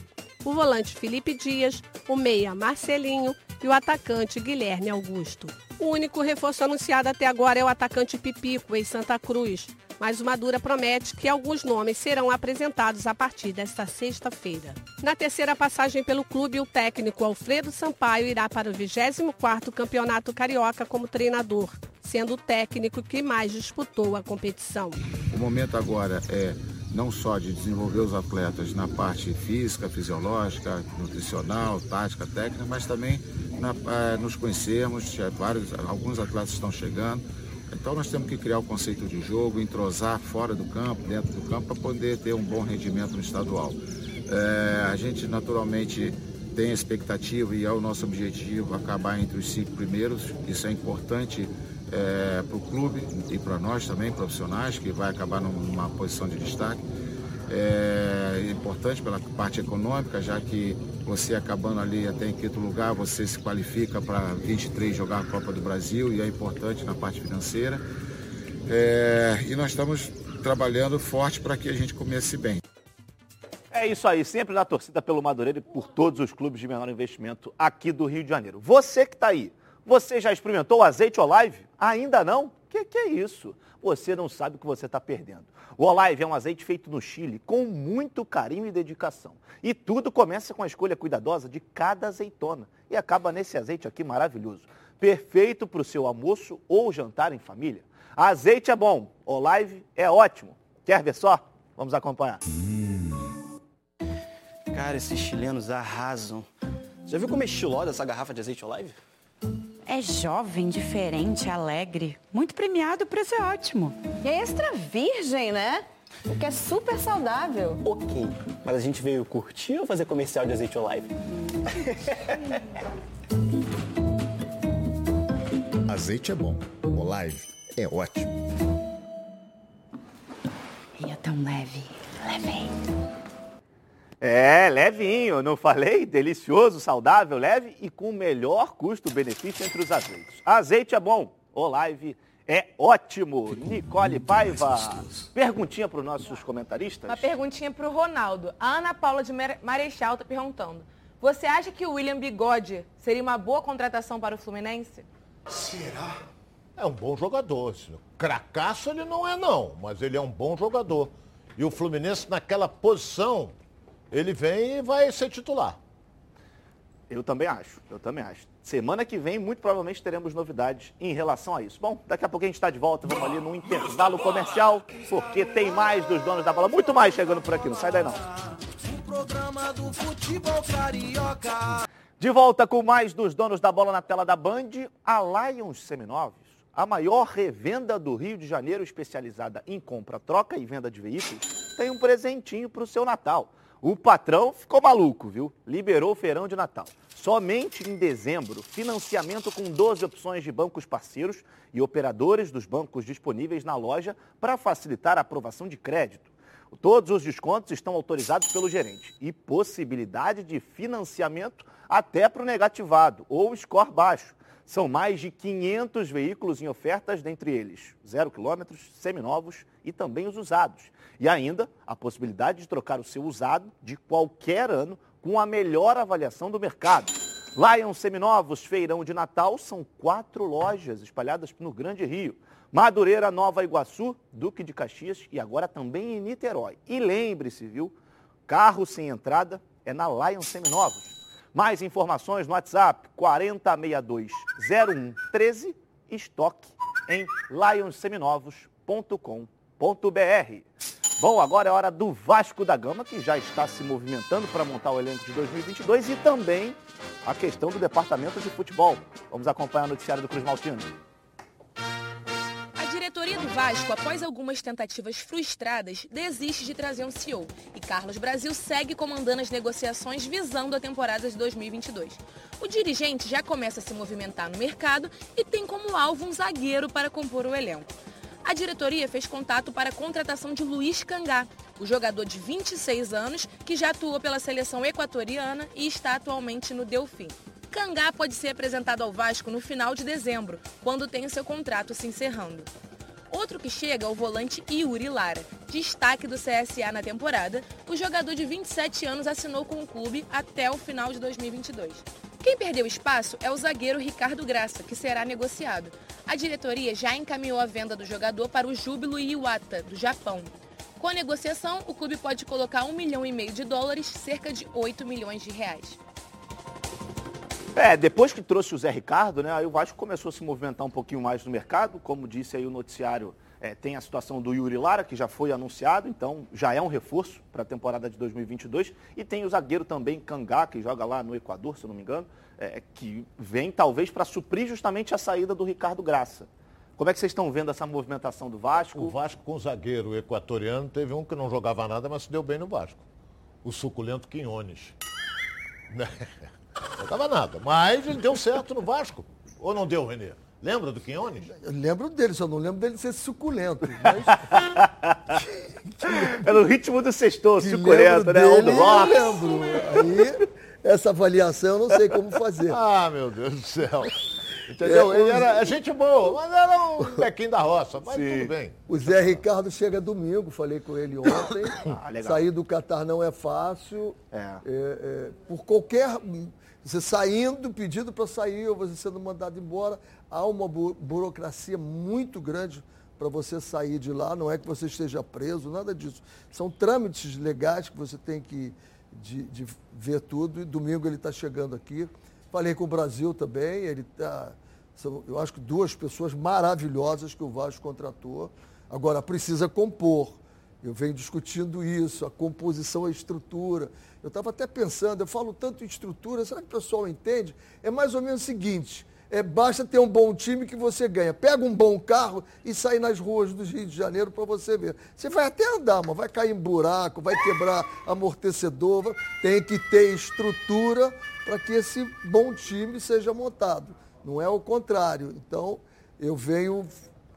O volante Felipe Dias, o meia Marcelinho e o atacante Guilherme Augusto. O único reforço anunciado até agora é o atacante Pipico, em Santa Cruz, mas o Madura promete que alguns nomes serão apresentados a partir desta sexta-feira. Na terceira passagem pelo clube, o técnico Alfredo Sampaio irá para o 24º Campeonato Carioca como treinador, sendo o técnico que mais disputou a competição. O momento agora é não só de desenvolver os atletas na parte física, fisiológica, nutricional, tática, técnica, mas também na, eh, nos conhecermos, já vários, alguns atletas estão chegando. Então nós temos que criar o conceito de jogo, entrosar fora do campo, dentro do campo, para poder ter um bom rendimento no estadual. Eh, a gente naturalmente tem expectativa e é o nosso objetivo acabar entre os cinco primeiros. Isso é importante é, para o clube e para nós também, profissionais, que vai acabar numa posição de destaque. É importante pela parte econômica, já que você acabando ali até em quinto lugar, você se qualifica para 23 jogar a Copa do Brasil e é importante na parte financeira. É, e nós estamos trabalhando forte para que a gente comece bem. É isso aí, sempre na torcida pelo Madureira e por todos os clubes de menor investimento aqui do Rio de Janeiro. Você que está aí, você já experimentou o azeite Olive? Ainda não? Que que é isso? Você não sabe o que você está perdendo. O Olive é um azeite feito no Chile com muito carinho e dedicação. E tudo começa com a escolha cuidadosa de cada azeitona. E acaba nesse azeite aqui maravilhoso. Perfeito para o seu almoço ou jantar em família. Azeite é bom, Olive é ótimo. Quer ver só? Vamos acompanhar. Cara, esses chilenos arrasam. Já viu como é estilosa essa garrafa de azeite Olive? É jovem, diferente, alegre. Muito premiado, o preço é ótimo. E é extra virgem, né? O que é super saudável. Ok, mas a gente veio curtir ou fazer comercial de azeite Olive? [LAUGHS] Azeite é bom, Olive é ótimo. E é tão leve, leve. É, levinho, não falei? Delicioso, saudável, leve e com o melhor custo-benefício entre os azeites. Azeite é bom, Olive é ótimo. Nicole Paiva, perguntinha para os nossos comentaristas? Uma perguntinha para o Ronaldo. A Ana Paula de Marechal está perguntando. Você acha que o William Bigode seria uma boa contratação para o Fluminense? Será? É um bom jogador. Cracaço ele não é não, mas ele é um bom jogador. E o Fluminense, naquela posição, ele vem e vai ser titular. Eu também acho, eu também acho. Semana que vem, muito provavelmente, teremos novidades em relação a isso. Bom, daqui a pouco a gente está de volta, vamos ali no intervalo comercial, porque tem mais dos donos da bola, muito mais chegando por aqui, não sai daí não. De volta com mais dos donos da bola na tela da Band, a Lions Seminovos, a maior revenda do Rio de Janeiro especializada em compra, troca e venda de veículos, tem um presentinho para o seu Natal. O patrão ficou maluco, viu? Liberou o feirão de Natal. Somente em dezembro, financiamento com 12 opções de bancos parceiros e operadores dos bancos disponíveis na loja para facilitar a aprovação de crédito. Todos os descontos estão autorizados pelo gerente e possibilidade de financiamento até para o negativado ou score baixo. São mais de 500 veículos em ofertas, dentre eles zero quilômetros, seminovos e também os usados. E ainda a possibilidade de trocar o seu usado de qualquer ano com a melhor avaliação do mercado. Lion Seminovos Feirão de Natal são quatro lojas espalhadas no Grande Rio. Madureira, Nova Iguaçu, Duque de Caxias e agora também em Niterói. E lembre-se, viu? Carro sem entrada é na Lion Seminovos. Mais informações no WhatsApp 4062-0113, estoque em lionseminovos.com.br. Bom, agora é hora do Vasco da Gama, que já está se movimentando para montar o elenco de 2022 e também a questão do departamento de futebol. Vamos acompanhar o noticiário do Cruz Maltino. Vasco, após algumas tentativas frustradas, desiste de trazer um CEO e Carlos Brasil segue comandando as negociações visando a temporada de 2022. O dirigente já começa a se movimentar no mercado e tem como alvo um zagueiro para compor o elenco. A diretoria fez contato para a contratação de Luiz Cangá, o jogador de 26 anos que já atuou pela seleção equatoriana e está atualmente no Delfim. Cangá pode ser apresentado ao Vasco no final de dezembro, quando tem seu contrato se encerrando. Outro que chega é o volante Yuri Lara. Destaque do CSA na temporada, o jogador de 27 anos assinou com o clube até o final de 2022. Quem perdeu espaço é o zagueiro Ricardo Graça, que será negociado. A diretoria já encaminhou a venda do jogador para o Júbilo Iwata, do Japão. Com a negociação, o clube pode colocar um milhão e meio de dólares, cerca de 8 milhões de reais. É, depois que trouxe o Zé Ricardo, né, aí o Vasco começou a se movimentar um pouquinho mais no mercado. Como disse aí o noticiário, é, tem a situação do Yuri Lara, que já foi anunciado, então já é um reforço para a temporada de 2022. E tem o zagueiro também, Cangá, que joga lá no Equador, se eu não me engano, é, que vem talvez para suprir justamente a saída do Ricardo Graça. Como é que vocês estão vendo essa movimentação do Vasco? O Vasco com o zagueiro equatoriano teve um que não jogava nada, mas se deu bem no Vasco. O suculento Quinones. [LAUGHS] Não jogava nada, mas ele deu certo no Vasco. Ou não deu, Renê? Lembra do Quinones? Eu lembro dele, só não lembro dele ser suculento. Mas... [LAUGHS] Pelo ritmo do sextor, suculento, né? Dele, eu lembro. Aí, essa avaliação eu não sei como fazer. Ah, meu Deus do céu. Entendeu? É, ele era gente boa, mas era um pequinho da roça, mas Sim. tudo bem. O Zé Ricardo chega domingo, falei com ele ontem. [COUGHS] ah, Sair do Catar não é fácil. É. É, é por qualquer. Você saindo, pedido para sair, ou você sendo mandado embora, há uma bu burocracia muito grande para você sair de lá. Não é que você esteja preso, nada disso. São trâmites legais que você tem que de, de ver tudo. E domingo ele está chegando aqui. Falei com o Brasil também, ele tá, são, eu acho que duas pessoas maravilhosas que o Vasco contratou. Agora, precisa compor. Eu venho discutindo isso, a composição, a estrutura. Eu estava até pensando, eu falo tanto em estrutura, será que o pessoal entende? É mais ou menos o seguinte, é, basta ter um bom time que você ganha. Pega um bom carro e sai nas ruas do Rio de Janeiro para você ver. Você vai até andar, mas vai cair em buraco, vai quebrar amortecedor. Tem que ter estrutura para que esse bom time seja montado. Não é o contrário. Então, eu venho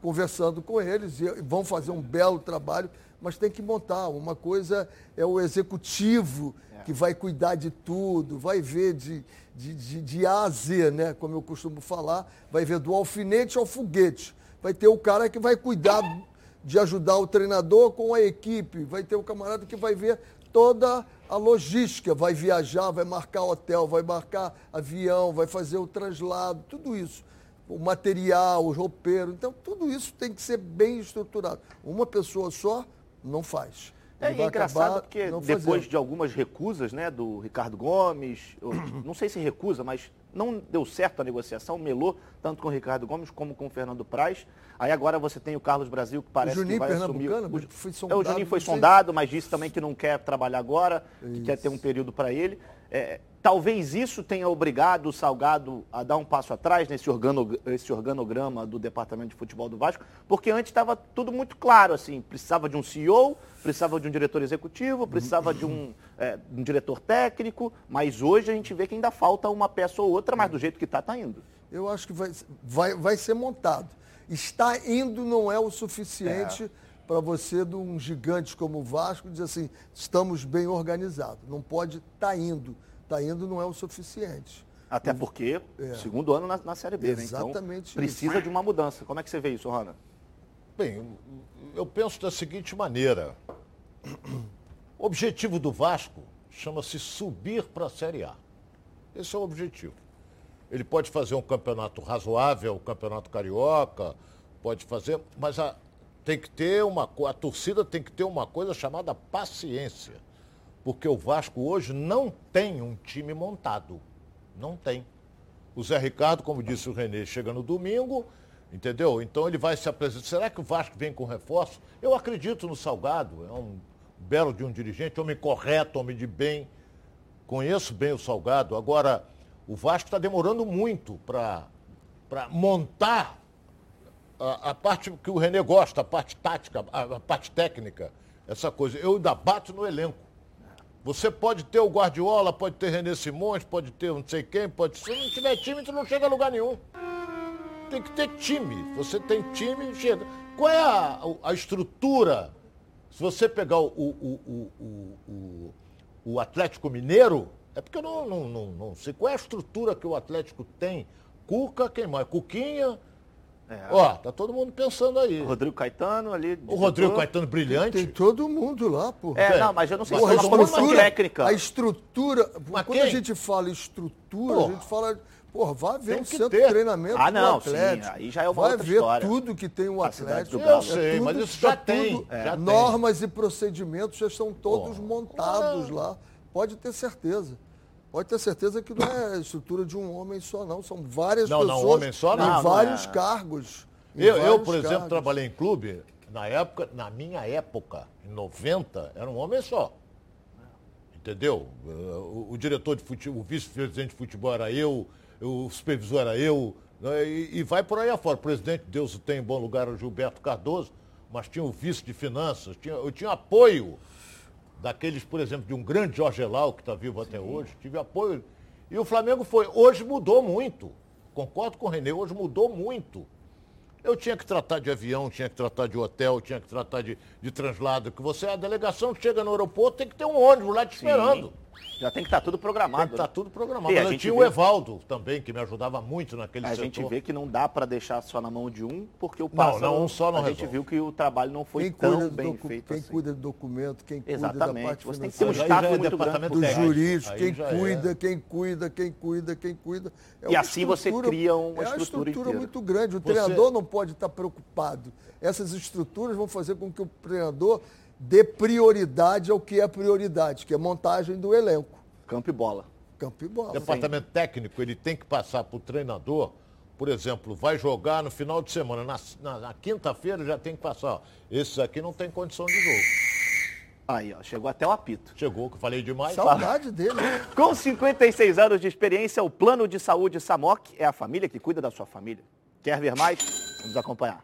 conversando com eles e vão fazer um belo trabalho, mas tem que montar. Uma coisa é o executivo que vai cuidar de tudo, vai ver de, de, de, de A a Z, né? como eu costumo falar, vai ver do alfinete ao foguete. Vai ter o cara que vai cuidar de ajudar o treinador com a equipe, vai ter o camarada que vai ver toda a logística, vai viajar, vai marcar hotel, vai marcar avião, vai fazer o translado, tudo isso. O material, o roupeiro, então tudo isso tem que ser bem estruturado. Uma pessoa só não faz. É, Ele vai engraçado porque depois fazendo. de algumas recusas, né, do Ricardo Gomes, não sei se recusa, mas não deu certo a negociação, melou tanto com o Ricardo Gomes como com o Fernando Praz. Aí agora você tem o Carlos Brasil que parece Juninho que vai assumir. foi é, o sondado, Juninho foi sondado, mas disse também que não quer trabalhar agora, que quer ter um período para ele. É, talvez isso tenha obrigado o Salgado a dar um passo atrás nesse organo- esse organograma do Departamento de Futebol do Vasco, porque antes estava tudo muito claro, assim, precisava de um CEO, precisava de um diretor executivo, precisava de um, é, um diretor técnico, mas hoje a gente vê que ainda falta uma peça ou outra, mas do jeito que está, está indo. Eu acho que vai, vai, vai ser montado. Está indo não é o suficiente para você, de um gigante como o Vasco, dizer assim, estamos bem organizados. Não pode estar indo. Está indo não é o suficiente. Até porque, É. segundo ano na, na Série B, né? Então, Exatamente precisa isso. de uma mudança. Como é que você vê isso, Rana? Bem, eu penso da seguinte maneira. O objetivo do Vasco chama-se subir para a Série A. Esse é o objetivo. Ele pode fazer um campeonato razoável, um campeonato carioca, pode fazer, mas a, tem que ter uma a torcida tem que ter uma coisa chamada paciência. Porque o Vasco hoje não tem um time montado. Não tem. O Zé Ricardo, como disse o Renê, chega no domingo, entendeu? Então ele vai se apresentar. Será que o Vasco vem com reforço? Eu acredito no Salgado, é um belo de um dirigente, homem correto, homem de bem. Conheço bem o Salgado. Agora, o Vasco está demorando muito para montar a, a parte que o Renê gosta, a parte tática, a, a parte técnica, essa coisa. Eu ainda bato no elenco. Você pode ter o Guardiola, pode ter René Simões, pode ter não sei quem, pode. Se não tiver time, tu não chega a lugar nenhum. Tem que ter time. Você tem time, chega. Qual é a, a estrutura? Se você pegar o, o, o, o, o, o Atlético Mineiro, é porque eu não, não, não, não sei qual é a estrutura que o Atlético tem. Cuca, quem mais? Cuquinha. Ó, tá todo mundo pensando aí. Rodrigo Caetano ali. O Rodrigo Caetano brilhante. Tem todo mundo lá, pô. É, não, mas eu não sei Porra, se a é uma técnica. A estrutura, Mas quando a quem? gente fala estrutura, Porra. a gente fala, porra, vai ver Tem um centro ter. de treinamento Ah, do não, sim, Atlético. aí já é uma vai ver história. tudo que tem o Atlético. do Galo. Eu sei, tudo- mas isso já tem, tudo- já tem. normas e procedimentos já estão todos montados lá. Pode ter certeza. Pode ter certeza que não é a estrutura de um homem só, não. São várias Não, não, pessoas homem só não. em Não, não vários é. cargos. Em Eu, eu, vários por exemplo, cargos. trabalhei em clube, na época, na minha época, em 90, era um homem só. Entendeu? O, o diretor de futebol, o vice-presidente de futebol era eu, o supervisor era eu, né, e, e vai por aí afora. O presidente, Deus o tem em bom lugar, o Gilberto Cardoso, mas tinha o vice de finanças, tinha, eu tinha apoio daqueles, por exemplo, de um grande Jorge Elau, que está vivo até hoje, tive apoio. E o Flamengo foi. Hoje mudou muito. Concordo com o Renê, hoje mudou muito. Eu tinha que tratar de avião, tinha que tratar de hotel, tinha que tratar de, de translado. Que você, a delegação que chega no aeroporto tem que ter um ônibus lá te esperando. Já tem que estar tudo programado. Tem que estar né? tudo programado. E a Mas eu gente tinha vê- o Evaldo também, que me ajudava muito naquele A setor. gente vê que não dá para deixar só na mão de um, porque o Não, pássaro, não, um só não a gente resolve. viu que o trabalho não foi Quem tão bem docu- feito quem assim. cuida do documento, quem cuida Exatamente. da parte Você tem que ter um financeira, staff já é muito grande. departamento do jurídico, quem é. cuida, quem cuida, quem cuida, quem cuida. É E assim você cria uma é uma estrutura estrutura inteira. muito grande. O Você- treinador não pode estar preocupado. Essas estruturas vão fazer com que o treinador dê prioridade ao que é prioridade, que é montagem do elenco. Campo e bola. Campo e bola. O departamento técnico ele tem que passar para o treinador, por exemplo, vai jogar no final de semana, na, na- na quinta-feira já tem que passar. ó, Esses aqui não tem condição de jogo. Aí, ó, chegou até o apito. Chegou, que eu falei demais. Saudade dele. né? [LAUGHS] Com 56 anos de experiência, o Plano de Saúde Samok é a família que cuida da sua família. Quer ver mais? Vamos acompanhar.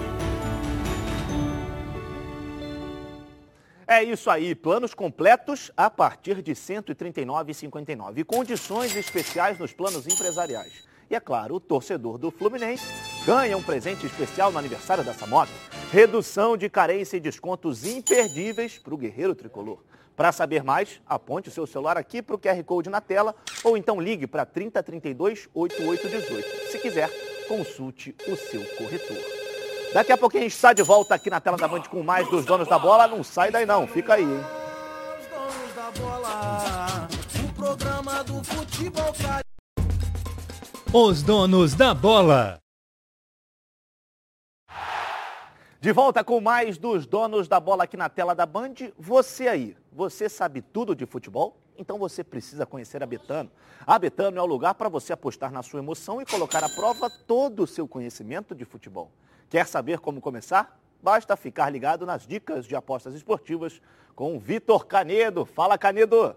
É isso aí, planos completos a partir de R$ 139,59 e condições especiais nos planos empresariais. E é claro, o torcedor do Fluminense ganha um presente especial no aniversário dessa moto. Redução de carência e descontos imperdíveis para o guerreiro tricolor. Para saber mais, aponte o seu celular aqui para o QR Code na tela ou então ligue para 3032 8818. Se quiser, consulte o seu corretor. Daqui a pouquinho a gente está de volta aqui na tela da Band com mais dos donos da bola. Não sai daí não, fica aí, hein? Os donos da bola. De volta com mais dos donos da bola aqui na tela da Band. Você aí, você sabe tudo de futebol? Então você precisa conhecer a Betano. A Betano é o lugar para você apostar na sua emoção e colocar à prova todo o seu conhecimento de futebol. Quer saber como começar? Basta ficar ligado nas dicas de apostas esportivas com o Vitor Canedo. Fala, Canedo!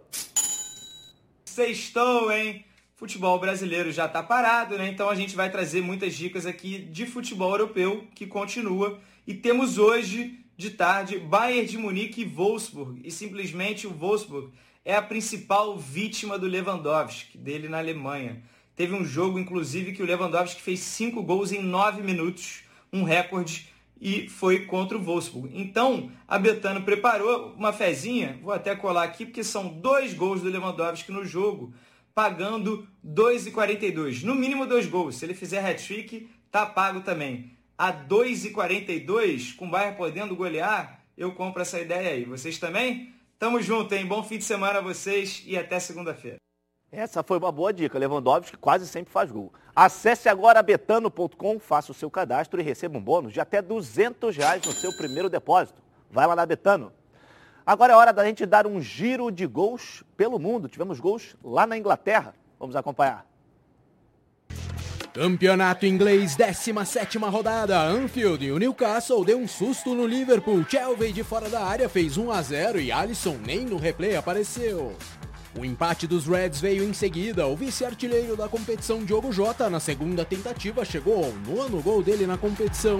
Sextou, hein? Futebol brasileiro já está parado, né? Então a gente vai trazer muitas dicas aqui de futebol europeu que continua. E temos hoje, de tarde, Bayern de Munique e Wolfsburg. E simplesmente o Wolfsburg é a principal vítima do Lewandowski, dele na Alemanha. Teve um jogo, inclusive, que o Lewandowski fez cinco gols em nove minutos, um recorde, e foi contra o Wolfsburg. Então, a Betano preparou uma fezinha, vou até colar aqui, porque são dois gols do Lewandowski no jogo, pagando 2,42. No mínimo dois gols. Se ele fizer hat-trick, tá pago também. A 2,42, com o Bayern podendo golear, eu compro essa ideia aí. Vocês também? Tamo junto, hein? Bom fim de semana a vocês e até segunda-feira. Essa foi uma boa dica. Lewandowski quase sempre faz gol. Acesse agora betano.com, faça o seu cadastro e receba um bônus de até 200 reais no seu primeiro depósito. Vai lá na Betano. Agora é hora da gente dar um giro de gols pelo mundo. Tivemos gols lá na Inglaterra. Vamos acompanhar. Campeonato inglês, 17ª rodada. Anfield e o Newcastle deu um susto no Liverpool. Chelsea de fora da área fez 1 a 0 e Alisson nem no replay apareceu. O empate dos Reds veio em seguida. O vice-artilheiro da competição, Diogo Jota, na segunda tentativa, chegou ao nono gol dele na competição.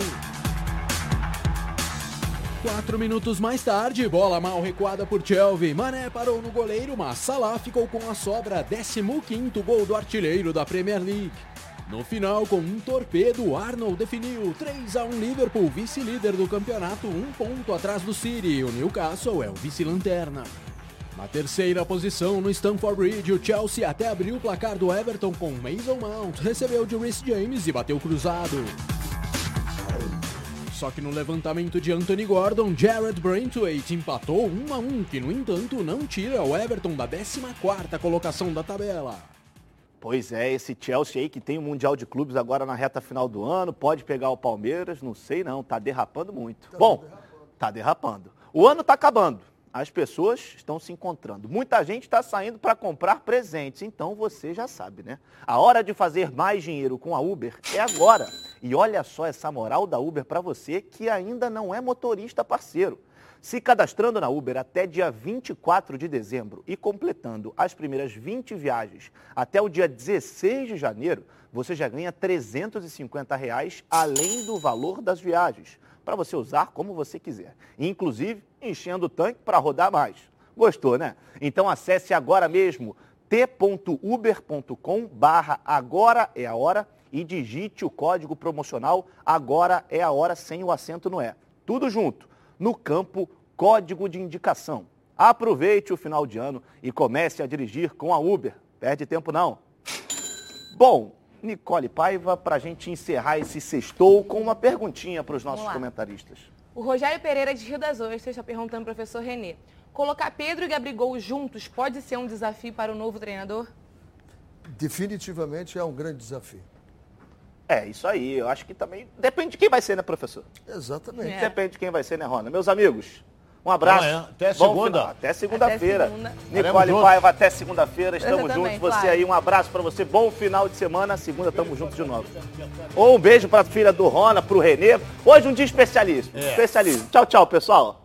Quatro minutos mais tarde, bola mal recuada por Chelsea. Mané parou no goleiro, mas Salah ficou com a sobra. 15º gol do artilheiro da Premier League. No final, com um torpedo, Arnold definiu 3 a 1 Liverpool, vice-líder do campeonato, um ponto atrás do City. O Newcastle é o vice-lanterna. Na terceira posição, no Stamford Bridge, o Chelsea até abriu o placar do Everton com Mason Mount, recebeu de Rhys James e bateu cruzado. Só que no levantamento de Anthony Gordon, Jared Brentwaite empatou 1 a 1, que no entanto não tira o Everton da 14ª colocação da tabela. Pois é, esse Chelsea aí que tem o Mundial de Clubes agora na reta final do ano, pode pegar o Palmeiras, não sei não, tá derrapando muito. Tá Bom, derrapando. tá derrapando. O ano tá acabando as pessoas estão se encontrando. Muita gente está saindo para comprar presentes, então você já sabe, né? A hora de fazer mais dinheiro com a Uber é agora. E olha só essa moral da Uber para você que ainda não é motorista parceiro. Se cadastrando na Uber até dia 24 de dezembro e completando as primeiras 20 viagens até o dia 16 de janeiro, você já ganha 350 reais além do valor das viagens para você usar como você quiser. Inclusive, enchendo o tanque para rodar mais. Gostou, né? Então acesse agora mesmo t.uber.com barra agora é a hora e digite o código promocional agora é a hora sem o acento no é. Tudo junto, no campo código de indicação. Aproveite o final de ano e comece a dirigir com a Uber. Perde tempo não. Bom, Nicole Paiva, para a gente encerrar esse sextou com uma perguntinha para os nossos comentaristas. O Rogério Pereira de Rio das Ostras está perguntando ao professor Renê. Colocar Pedro e Gabrigol juntos pode ser um desafio para o novo treinador? Definitivamente é um grande desafio. É, isso aí. Eu acho que também. Depende de quem vai ser, né, professor? Exatamente. É. Depende de quem vai ser, né, Rona? Meus amigos, um abraço. Amanhã. Até segunda. Até segunda-feira. Segunda. Nicole Paiva, até segunda-feira. Estamos juntos. Você claro. aí, um abraço para você. Bom final de semana. Segunda, estamos juntos de novo. Ou um beijo para a filha do Rona, para o Renê. Hoje um dia especialista. É. Especialista. Tchau, tchau, pessoal.